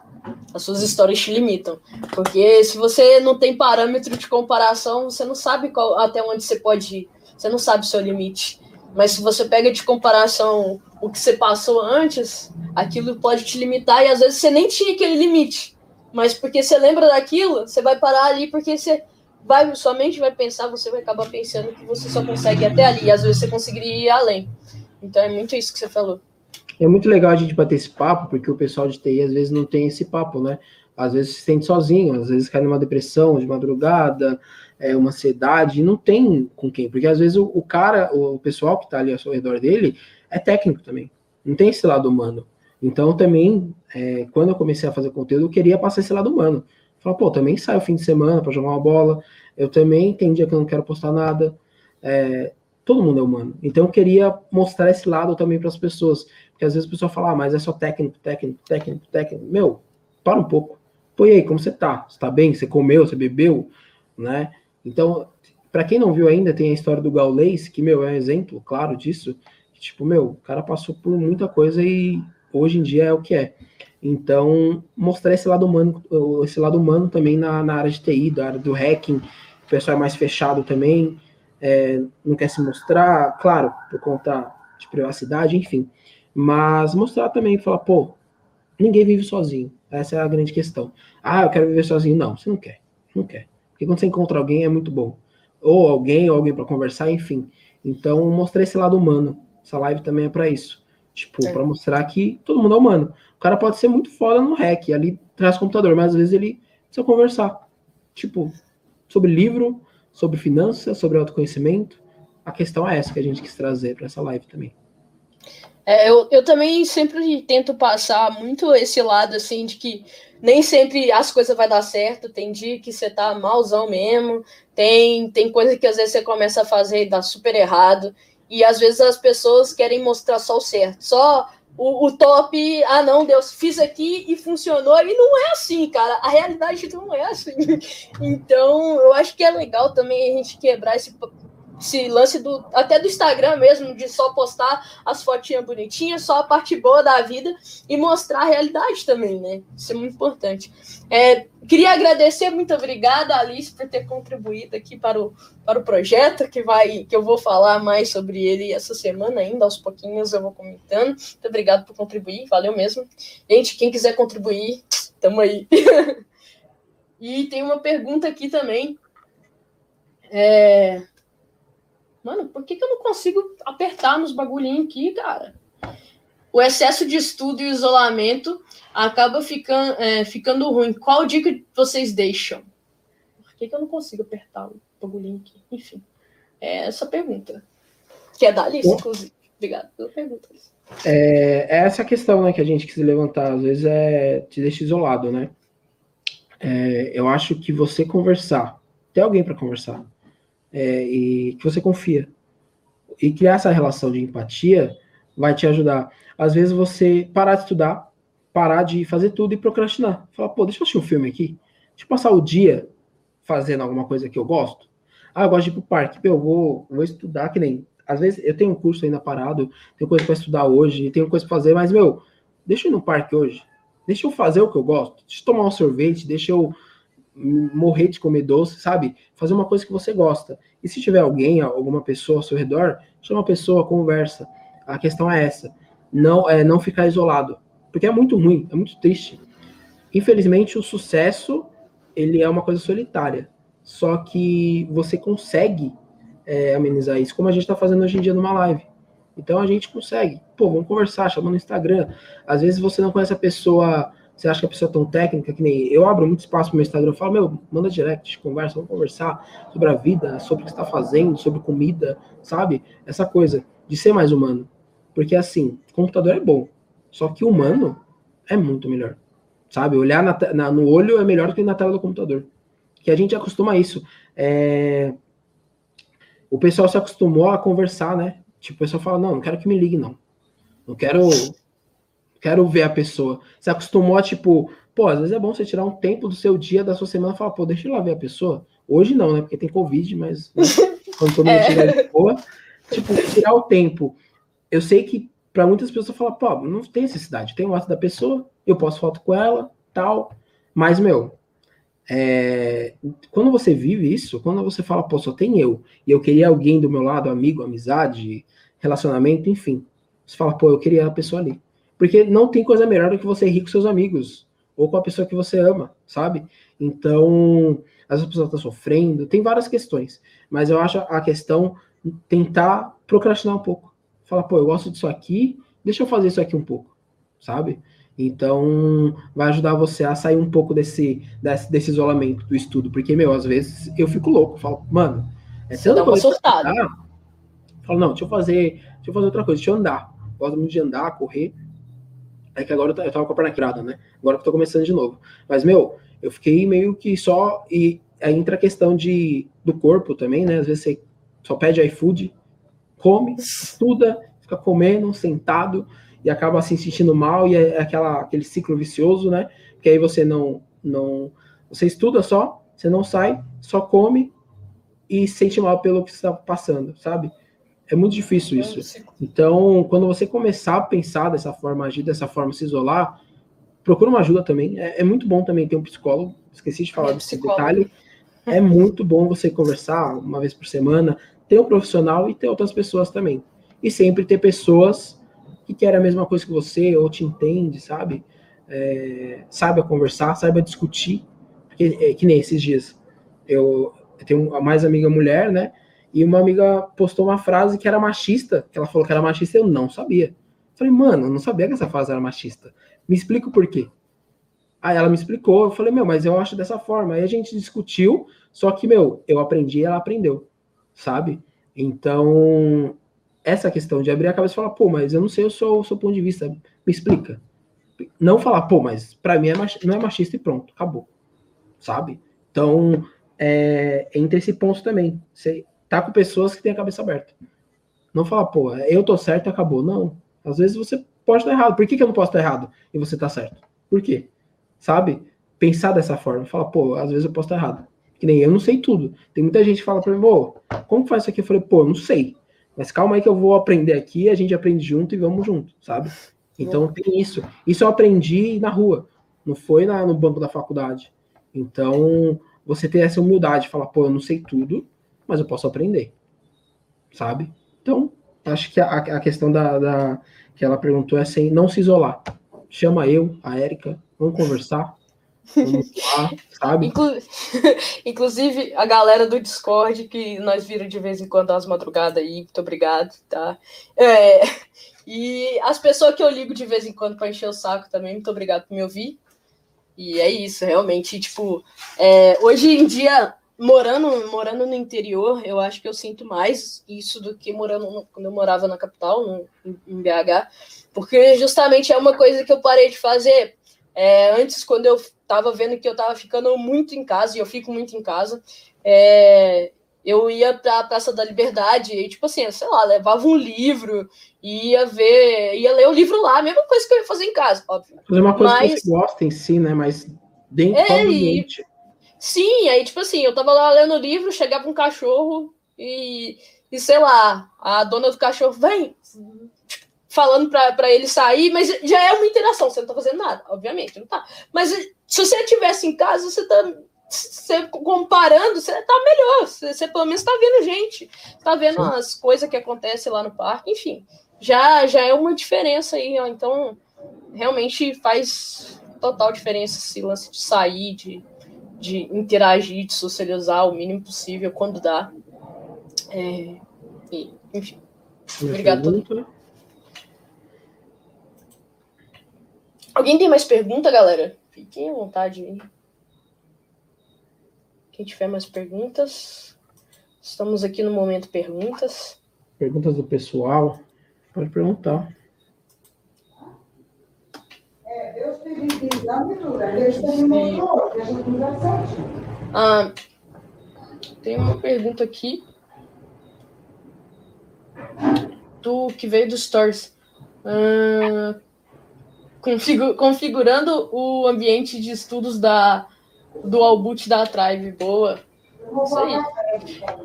[SPEAKER 1] As suas histórias te limitam. Porque se você não tem parâmetro de comparação, você não sabe qual, até onde você pode ir. Você não sabe o seu limite. Mas se você pega de comparação o que você passou antes, aquilo pode te limitar e às vezes você nem tinha aquele limite. Mas porque você lembra daquilo, você vai parar ali porque você vai, sua mente vai pensar, você vai acabar pensando que você só consegue ir até ali, e às vezes você conseguiria ir além. Então é muito isso que você falou.
[SPEAKER 2] É muito legal a gente bater esse papo, porque o pessoal de TI às vezes não tem esse papo, né? Às vezes se sente sozinho, às vezes cai numa depressão de madrugada, é, uma ansiedade, não tem com quem, porque às vezes o, o cara, o pessoal que está ali ao redor dele, é técnico também, não tem esse lado humano. Então também, é, quando eu comecei a fazer conteúdo, eu queria passar esse lado humano. Falar, pô, também saio fim de semana para jogar uma bola, eu também tem dia que eu não quero postar nada. É, todo mundo é humano. Então eu queria mostrar esse lado também para as pessoas. Porque às vezes o pessoal fala, ah, mas é só técnico, técnico, técnico, técnico. Meu, para um pouco. Pô, e aí, como você tá? Você tá bem? Você comeu? Você bebeu? Né? Então, para quem não viu ainda, tem a história do Gaules, que, meu, é um exemplo claro disso. Que, tipo, meu, o cara passou por muita coisa e hoje em dia é o que é. Então, mostrar esse lado humano, esse lado humano também na, na área de TI, da área do hacking, o pessoal é mais fechado também, é, não quer se mostrar, claro, por conta de privacidade, enfim. Mas mostrar também, falar, pô, ninguém vive sozinho. Essa é a grande questão. Ah, eu quero viver sozinho. Não, você não quer. Não quer. Porque quando você encontra alguém é muito bom. Ou alguém, ou alguém para conversar, enfim. Então, mostrar esse lado humano. Essa live também é para isso. Tipo, é. para mostrar que todo mundo é humano. O cara pode ser muito foda no hack, ali traz computador, mas às vezes ele precisa conversar. Tipo, sobre livro, sobre finanças, sobre autoconhecimento. A questão é essa que a gente quis trazer para essa live também.
[SPEAKER 1] É, eu, eu também sempre tento passar muito esse lado, assim, de que nem sempre as coisas vai dar certo, tem dia que você tá malzão mesmo, tem, tem coisa que às vezes você começa a fazer e dá super errado, e às vezes as pessoas querem mostrar só o certo, só o, o, top, ah não, Deus, fiz aqui e funcionou, e não é assim, cara, a realidade não é assim. Então, eu acho que é legal também a gente quebrar esse esse lance do até do Instagram mesmo, de só postar as fotinhas bonitinhas, só a parte boa da vida e mostrar a realidade também, né? Isso é muito importante. É, queria agradecer, muito obrigada, Alice, por ter contribuído aqui para o, para o projeto, que vai que eu vou falar mais sobre ele essa semana ainda, aos pouquinhos eu vou comentando. Muito obrigado por contribuir, valeu mesmo. Gente, quem quiser contribuir, tamo aí. e tem uma pergunta aqui também. É, Mano, por que, que eu não consigo apertar nos bagulhinhos aqui, cara? O excesso de estudo e isolamento acaba ficando, é, ficando ruim. Qual dica vocês deixam? Por que, que eu não consigo apertar o bagulhinho aqui? Enfim, é essa pergunta. Que é da Alice, inclusive. Obrigado pela pergunta.
[SPEAKER 2] É, é essa questão né, que a gente quis levantar. Às vezes é te deixa isolado, né? É, eu acho que você conversar, ter alguém para conversar, é, e que você confia. E criar essa relação de empatia vai te ajudar. Às vezes você parar de estudar, parar de fazer tudo e procrastinar. Falar, pô, deixa eu assistir um filme aqui. Deixa eu passar o dia fazendo alguma coisa que eu gosto. Ah, eu gosto de ir pro parque. eu vou, vou estudar, que nem. Às vezes eu tenho um curso ainda parado, tenho coisa para estudar hoje, tenho coisa para fazer, mas, meu, deixa eu ir no parque hoje. Deixa eu fazer o que eu gosto. Deixa eu tomar um sorvete, deixa eu morrer de comer doce, sabe? Fazer uma coisa que você gosta. E se tiver alguém, alguma pessoa ao seu redor, chama a pessoa, conversa. A questão é essa. Não é não ficar isolado, porque é muito ruim, é muito triste. Infelizmente, o sucesso ele é uma coisa solitária. Só que você consegue é, amenizar isso, como a gente está fazendo hoje em dia numa live. Então a gente consegue. Pô, vamos conversar, chama no Instagram. Às vezes você não conhece a pessoa você acha que a pessoa é tão técnica que nem eu abro muito espaço pro meu Instagram, eu falo, meu, manda direct, conversa, vamos conversar sobre a vida, sobre o que está fazendo, sobre comida, sabe? Essa coisa de ser mais humano. Porque assim, computador é bom, só que humano é muito melhor. Sabe? Olhar na, na, no olho é melhor do que na tela do computador. Que a gente acostuma a isso. É... O pessoal se acostumou a conversar, né? Tipo, o pessoal fala, não, não quero que me ligue, não. Não quero quero ver a pessoa. Você acostumou a, tipo, pô, às vezes é bom você tirar um tempo do seu dia, da sua semana, e falar, pô, deixa eu lá ver a pessoa. Hoje não, né? Porque tem Covid, mas né? quando todo mundo é. tiver de boa, tipo, tirar o tempo. Eu sei que para muitas pessoas falar, pô, não tem necessidade, tem o ato da pessoa, eu posso foto com ela, tal. Mas, meu, é, quando você vive isso, quando você fala, pô, só tem eu, e eu queria alguém do meu lado, amigo, amizade, relacionamento, enfim. Você fala, pô, eu queria a pessoa ali. Porque não tem coisa melhor do que você rir com seus amigos ou com a pessoa que você ama, sabe? Então, às vezes a pessoa está sofrendo, tem várias questões, mas eu acho a questão tentar procrastinar um pouco. Falar, pô, eu gosto disso aqui, deixa eu fazer isso aqui um pouco, sabe? Então, vai ajudar você a sair um pouco desse, desse, desse isolamento do estudo, porque, meu, às vezes eu fico louco, falo, mano, é
[SPEAKER 1] uma surtada.
[SPEAKER 2] Falo, não, deixa eu fazer, deixa eu fazer outra coisa, deixa eu andar. Gosto muito de andar, correr. É que agora eu tava com a perna quebrada, né? Agora que eu tô começando de novo. Mas, meu, eu fiquei meio que só. E aí entra a questão de, do corpo também, né? Às vezes você só pede iFood, come, estuda, fica comendo, sentado, e acaba se sentindo mal, e é aquela, aquele ciclo vicioso, né? Que aí você não, não. Você estuda só, você não sai, só come e sente mal pelo que está passando, sabe? É muito difícil isso. Então, quando você começar a pensar dessa forma, agir dessa forma, se isolar, procura uma ajuda também. É, é muito bom também ter um psicólogo. Esqueci de falar é desse detalhe. É muito bom você conversar uma vez por semana, ter um profissional e ter outras pessoas também. e sempre ter pessoas que querem a mesma coisa que você, ou te entende, sabe? É, saiba conversar, saiba discutir. Que, é, que nem esses dias. Eu, eu tenho mais amiga mulher, né? E uma amiga postou uma frase que era machista, que ela falou que era machista, eu não sabia. Falei, mano, eu não sabia que essa frase era machista. Me explica o porquê. Aí ela me explicou, eu falei, meu, mas eu acho dessa forma. Aí a gente discutiu, só que, meu, eu aprendi e ela aprendeu, sabe? Então, essa questão de abrir a cabeça e falar, pô, mas eu não sei o seu, o seu ponto de vista, me explica. Não falar, pô, mas para mim é não é machista e pronto, acabou, sabe? Então, é, entre esse ponto também, você tá com pessoas que têm a cabeça aberta. Não falar, pô, eu tô certo e acabou. Não. Às vezes você pode estar errado. Por que, que eu não posso estar errado e você tá certo? Por quê? Sabe? Pensar dessa forma. Falar, pô, às vezes eu posso estar errado. Que nem eu não sei tudo. Tem muita gente que fala pra mim, pô, como faz isso aqui? Eu falei, pô, não sei. Mas calma aí que eu vou aprender aqui, a gente aprende junto e vamos junto, sabe? Então tem isso. Isso eu aprendi na rua, não foi na, no banco da faculdade. Então, você ter essa humildade, falar, pô, eu não sei tudo, mas eu posso aprender, sabe? Então, acho que a, a questão da, da, que ela perguntou é assim, não se isolar. Chama eu, a Érica, vamos conversar, vamos lá, sabe?
[SPEAKER 1] Inclu... Inclusive, a galera do Discord, que nós viram de vez em quando às madrugadas aí, muito obrigado, tá? É... E as pessoas que eu ligo de vez em quando para encher o saco também, muito obrigado por me ouvir. E é isso, realmente, tipo, é... hoje em dia morando, morando no interior, eu acho que eu sinto mais isso do que morando no, quando eu morava na capital, no, em BH, porque justamente é uma coisa que eu parei de fazer. É, antes, quando eu estava vendo que eu estava ficando muito em casa, e eu fico muito em casa, é, eu ia para a Praça da Liberdade e, tipo assim, sei lá, levava um livro, ia ver, ia ler o livro lá, a mesma coisa que eu ia fazer em casa, óbvio.
[SPEAKER 2] Fazer uma coisa Mas, que você gosta em si, né? Mas dentro é, do ambiente.
[SPEAKER 1] Sim, aí, tipo assim, eu tava lá lendo o livro, chegava um cachorro e, e sei lá, a dona do cachorro vem falando para ele sair, mas já é uma interação, você não tá fazendo nada, obviamente, não tá. Mas se você estivesse em casa, você tá você, comparando, você tá melhor, você, você pelo menos tá vendo gente, tá vendo as coisas que acontecem lá no parque, enfim, já, já é uma diferença aí, ó, então realmente faz total diferença esse lance de sair, de de interagir, de socializar o mínimo possível quando dá. É, e, enfim. Obrigado a todo Alguém tem mais pergunta, galera? Fiquem à vontade. Quem tiver mais perguntas, estamos aqui no momento perguntas.
[SPEAKER 2] Perguntas do pessoal, pode perguntar. Deus te bendiga, Deus
[SPEAKER 1] Ah, tem uma pergunta aqui do que veio do Stories. Ah, configurando o ambiente de estudos da, do Albut da Tribe. Boa. Isso aí.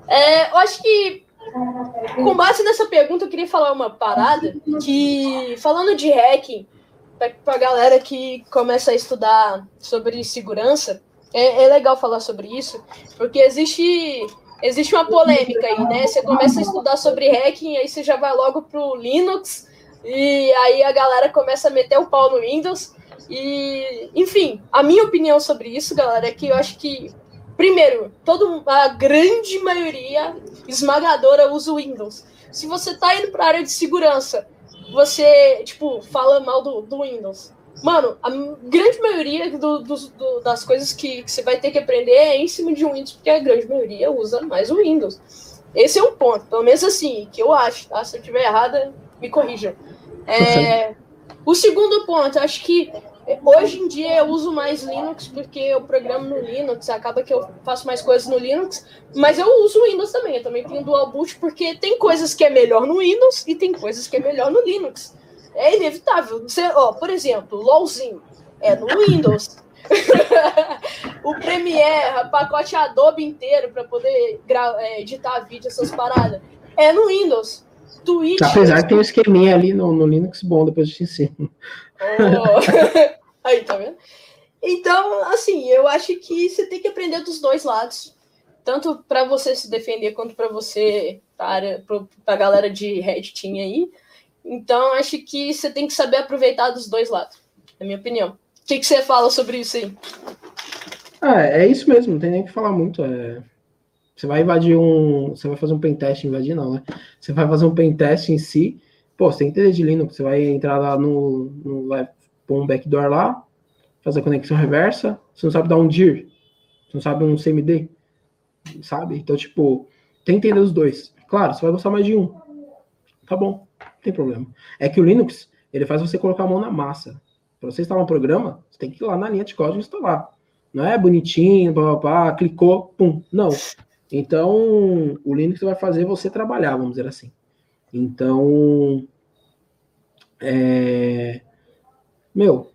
[SPEAKER 1] É, eu acho que com base nessa pergunta, eu queria falar uma parada que, falando de hacking, para a galera que começa a estudar sobre segurança, é, é, legal falar sobre isso, porque existe existe uma polêmica aí, né? Você começa a estudar sobre hacking, aí você já vai logo pro Linux, e aí a galera começa a meter o pau no Windows. E, enfim, a minha opinião sobre isso, galera, é que eu acho que, primeiro, todo, a grande maioria esmagadora usa o Windows. Se você tá indo para a área de segurança você, tipo, fala mal do, do Windows. Mano, a grande maioria do, do, do, das coisas que, que, você vai ter que aprender é em cima de um Windows, porque a grande maioria usa mais o Windows. Esse é um ponto, pelo menos assim, que eu acho, tá? Se eu estiver errada, me corrijam. É, o segundo ponto, acho que Hoje em dia eu uso mais Linux porque eu programo no Linux, acaba que eu faço mais coisas no Linux, mas eu uso o Windows também, eu também tenho Dual Boot porque tem coisas que é melhor no Windows e tem coisas que é melhor no Linux. É inevitável. Você, ó, por exemplo, LOLzinho é no Windows. o Premiere, pacote Adobe inteiro para poder é, editar vídeo, essas paradas, é no Windows.
[SPEAKER 2] Twitch. Apesar que tem um esqueminha ali no, no Linux bom, depois eu te ensino.
[SPEAKER 1] Oh. Aí, tá vendo? Então, assim, eu acho que você tem que aprender dos dois lados. tanto para você se defender quanto para você, para a galera de Red Team aí. Então, acho que você tem que saber aproveitar dos dois lados, na minha opinião. O que, que você fala sobre isso aí?
[SPEAKER 2] Ah, é isso mesmo, não tem nem o que falar muito. É... Você vai invadir um. Você vai fazer um pentest, invadir não, né? Você vai fazer um pentest em si. Pô, você entender de Linux. Você vai entrar lá no. no pôr um backdoor lá, fazer a conexão reversa. Você não sabe dar um dir. Você não sabe um CMD. Sabe? Então, tipo, tem que entender os dois. Claro, você vai gostar mais de um. Tá bom, não tem problema. É que o Linux, ele faz você colocar a mão na massa. Para você instalar um programa, você tem que ir lá na linha de código e instalar. Não é bonitinho, pá, pá, pá, clicou, pum. Não. Então, o Linux vai fazer você trabalhar, vamos dizer assim. Então, é... meu,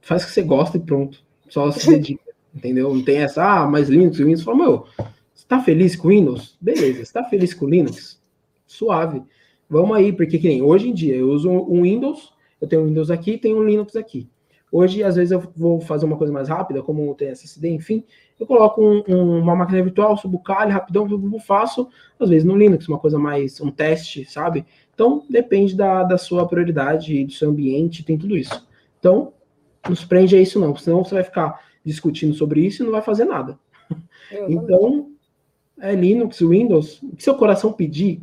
[SPEAKER 2] faz o que você gosta e pronto. Só se dedica, entendeu? Não tem essa, ah, mas Linux, Windows. Fala, meu, você tá feliz com Windows? Beleza. Você tá feliz com Linux? Suave. Vamos aí, porque que nem hoje em dia eu uso um Windows, eu tenho um Windows aqui e tenho um Linux aqui. Hoje, às vezes, eu vou fazer uma coisa mais rápida, como tem SSD, enfim, eu coloco um, um, uma máquina virtual, subo o Kali, rapidão, faço, às vezes no Linux, uma coisa mais, um teste, sabe? Então, depende da, da sua prioridade, do seu ambiente, tem tudo isso. Então, não se prende a isso não, senão você vai ficar discutindo sobre isso e não vai fazer nada. então, é Linux, Windows, o que seu coração pedir,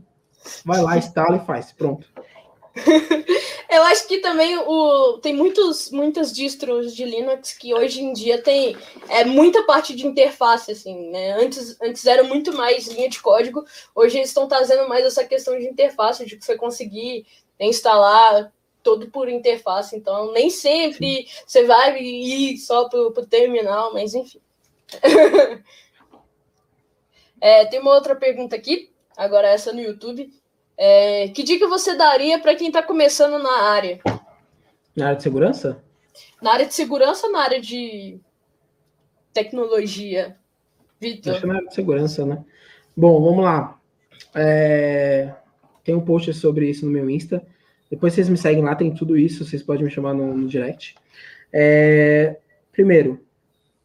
[SPEAKER 2] vai lá, instala e faz, pronto.
[SPEAKER 1] Eu acho que também o, tem muitos, muitas distros de Linux que hoje em dia tem é, muita parte de interface, assim, né? Antes, antes era muito mais linha de código, hoje eles estão trazendo mais essa questão de interface, de você conseguir instalar todo por interface, então nem sempre Sim. você vai ir só pro, pro terminal, mas enfim. é, tem uma outra pergunta aqui, agora essa no YouTube. É, que dica você daria para quem está começando na área?
[SPEAKER 2] Na área de segurança?
[SPEAKER 1] Na área de segurança ou na área de tecnologia?
[SPEAKER 2] Vitor? Na área de segurança, né? Bom, vamos lá. É... Tem um post sobre isso no meu Insta. Depois vocês me seguem lá, tem tudo isso. Vocês podem me chamar no, no direct. É... Primeiro,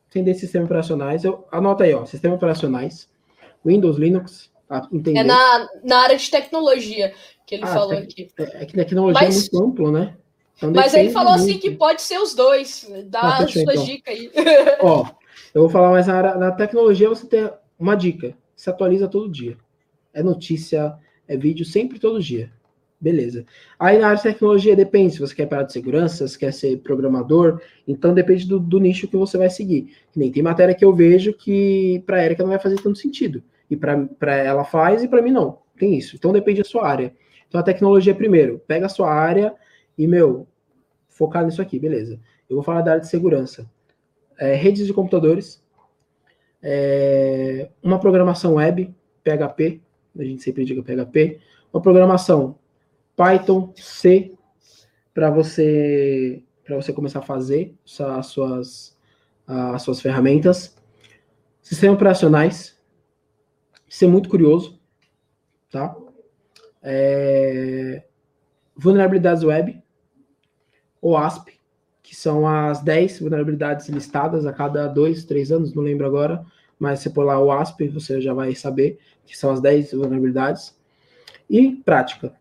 [SPEAKER 2] entender sistemas operacionais. Eu... Anota aí, ó. Sistemas operacionais. Windows, Linux,
[SPEAKER 1] entender. É na, na área de tecnologia que ele ah, falou aqui.
[SPEAKER 2] É, é que tecnologia é mas, é muito amplo, né?
[SPEAKER 1] Então, mas ele falou muito. assim que pode ser os dois. Dá ah, fechou, sua então. dica aí.
[SPEAKER 2] Ó, eu vou falar mais na, área, na tecnologia, você tem uma dica. Se atualiza todo dia. É notícia, é vídeo, sempre todo dia. Beleza. Aí na área de tecnologia depende se você quer parar de segurança, se quer ser programador, então depende do, do nicho que você vai seguir. Nem tem matéria que eu vejo que para a Erika não vai fazer tanto sentido e para ela faz e para mim não. Tem isso. Então depende da sua área. Então a tecnologia primeiro, pega a sua área e meu, focar nisso aqui, beleza. Eu vou falar da área de segurança. É, redes de computadores, é, uma programação web, PHP, a gente sempre diga PHP, uma programação Python, C, para você para você começar a fazer as suas, as suas ferramentas. Sistemas operacionais, ser muito curioso, tá? É... Vulnerabilidades web, OASP, que são as 10 vulnerabilidades listadas a cada dois, três anos, não lembro agora, mas se pôr lá o ASP, você já vai saber que são as 10 vulnerabilidades. E prática.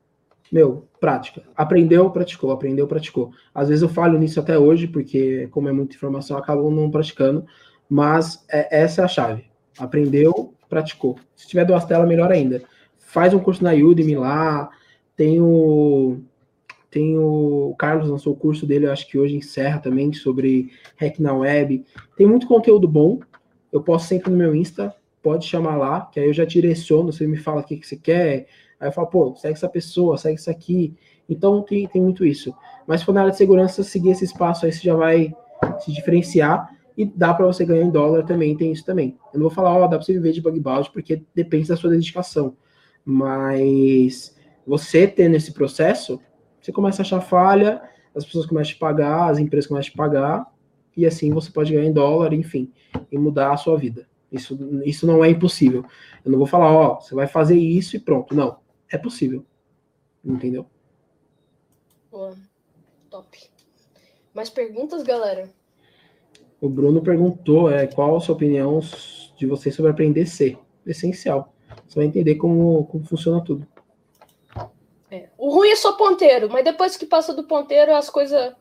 [SPEAKER 2] Meu, prática. Aprendeu, praticou, aprendeu, praticou. Às vezes eu falho nisso até hoje, porque como é muita informação, acabo não praticando, mas é, essa é a chave. Aprendeu, praticou. Se tiver duas telas, melhor ainda. Faz um curso na Udemy lá. Tem o, tem o, Carlos lançou o curso dele, eu acho que hoje encerra também, sobre hack na web. Tem muito conteúdo bom. Eu posto sempre no meu Insta. Pode chamar lá, que aí eu já direciono. Você me fala o que, que você quer. Aí eu falo, pô, segue essa pessoa, segue isso aqui. Então tem, tem muito isso. Mas se for na área de segurança, seguir esse espaço aí, você já vai se diferenciar e dá para você ganhar em dólar também, tem isso também. Eu não vou falar, ó, dá para você viver de bug bounty, porque depende da sua dedicação. Mas você tendo esse processo, você começa a achar falha, as pessoas começam a pagar, as empresas começam a pagar, e assim você pode ganhar em dólar, enfim, e mudar a sua vida. Isso, isso não é impossível. Eu não vou falar, ó, você vai fazer isso e pronto. Não, é possível. Entendeu?
[SPEAKER 1] Boa. Top. Mais perguntas, galera?
[SPEAKER 2] O Bruno perguntou é, qual a sua opinião de vocês sobre aprender C. essencial. Você vai entender como, como funciona tudo.
[SPEAKER 1] É. O ruim é só ponteiro, mas depois que passa do ponteiro, as coisas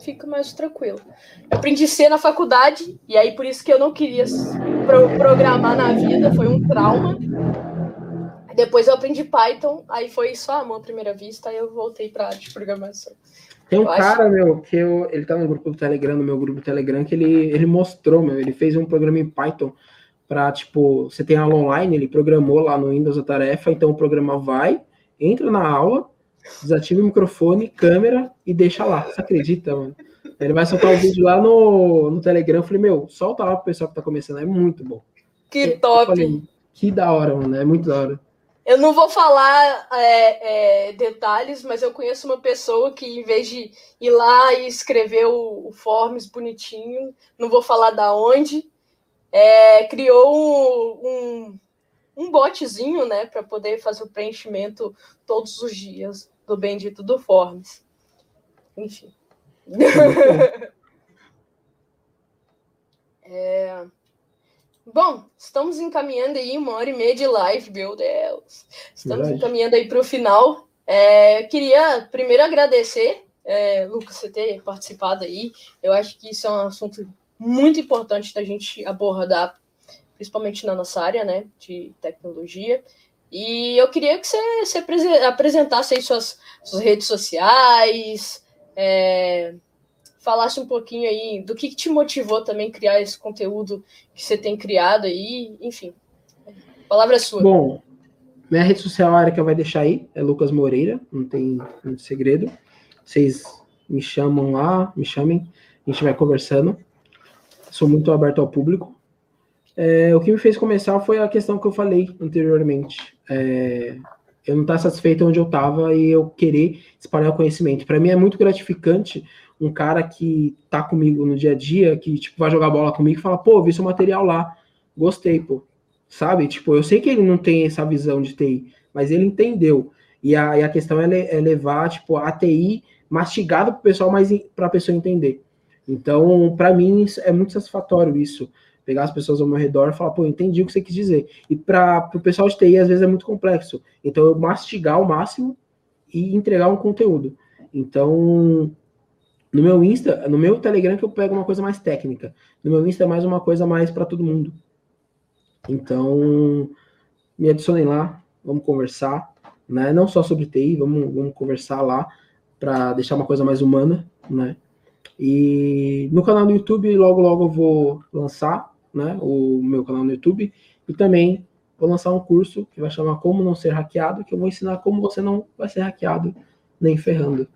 [SPEAKER 1] ficam mais tranquilo. Eu aprendi C na faculdade, e aí por isso que eu não queria pro programar na vida, foi um trauma. Depois eu aprendi Python, aí foi só amor à primeira vista, aí eu voltei para de programação.
[SPEAKER 2] Tem um eu cara, acho... meu, que eu, ele tá no grupo do Telegram, no meu grupo do Telegram, que ele, ele mostrou, meu, ele fez um programa em Python para tipo, você tem aula online, ele programou lá no Windows a tarefa, então o programa vai, entra na aula, desativa o microfone, câmera e deixa lá. Você acredita, mano? Ele vai soltar o um vídeo lá no, no Telegram. Eu falei, meu, solta lá pro pessoal que tá começando, é muito bom.
[SPEAKER 1] Que top! Falei,
[SPEAKER 2] que da hora, mano, é muito da hora.
[SPEAKER 1] Eu não vou falar é, é, detalhes, mas eu conheço uma pessoa que, em vez de ir lá e escrever o, o Forms bonitinho, não vou falar da onde, é, criou um, um, um botzinho, né, para poder fazer o preenchimento todos os dias do bendito do Forms. Enfim. é. Bom, estamos encaminhando aí uma hora e meia de live, meu Deus. Estamos Verdade. encaminhando aí para o final. É, queria primeiro agradecer, é, Lucas, você ter participado aí. Eu acho que isso é um assunto muito importante da gente abordar, principalmente na nossa área, né, de tecnologia. E eu queria que você, você apresentasse aí suas, suas redes sociais, é, falasse um pouquinho aí do que, que te motivou também criar esse conteúdo que você tem criado aí, enfim. Palavra é sua.
[SPEAKER 2] Bom, minha rede social, a área que eu vai deixar aí, é Lucas Moreira, não tem segredo. Vocês me chamam lá, me chamem, a gente vai conversando. Sou muito aberto ao público. É, o que me fez começar foi a questão que eu falei anteriormente. É, eu não estar satisfeito onde eu estava e eu querer espalhar o conhecimento. Para mim é muito gratificante um cara que tá comigo no dia a dia, que tipo vai jogar bola comigo e fala, pô, vi seu material lá, gostei, pô. Sabe? Tipo, eu sei que ele não tem essa visão de TI, mas ele entendeu. E a, e a questão é, é levar, tipo, a TI mastigada para o pessoal, mas para a pessoa entender. Então, para mim, é muito satisfatório isso. Pegar as pessoas ao meu redor e falar, pô, entendi o que você quis dizer. E para o pessoal de TI, às vezes, é muito complexo. Então, eu mastigar ao máximo e entregar um conteúdo. Então, no meu Insta, no meu Telegram que eu pego uma coisa mais técnica. No meu Insta é mais uma coisa mais para todo mundo. Então, me adicionem lá, vamos conversar, né? Não só sobre TI, vamos, vamos conversar lá para deixar uma coisa mais humana, né? E no canal do YouTube, logo logo eu vou lançar, né, o meu canal no YouTube e também vou lançar um curso que vai chamar Como Não Ser Hackeado, que eu vou ensinar como você não vai ser hackeado nem ferrando.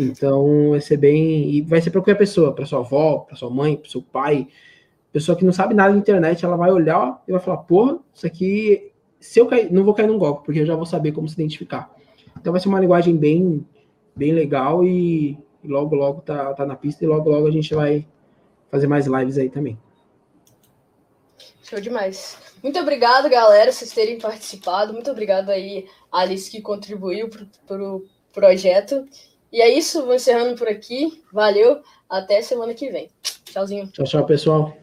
[SPEAKER 2] Então, vai ser bem. E vai ser para qualquer pessoa, para sua avó, para sua mãe, para seu pai. Pessoa que não sabe nada de internet, ela vai olhar e vai falar: porra, isso aqui. Se eu cair, não vou cair num golpe, porque eu já vou saber como se identificar. Então, vai ser uma linguagem bem, bem legal e, logo, logo tá, tá na pista e logo, logo a gente vai fazer mais lives aí também.
[SPEAKER 1] Show demais. Muito obrigado, galera, vocês terem participado. Muito obrigado aí, Alice, que contribuiu para o pro projeto. E é isso, vou encerrando por aqui. Valeu, até semana que vem. Tchauzinho.
[SPEAKER 2] Tchau, tchau, pessoal.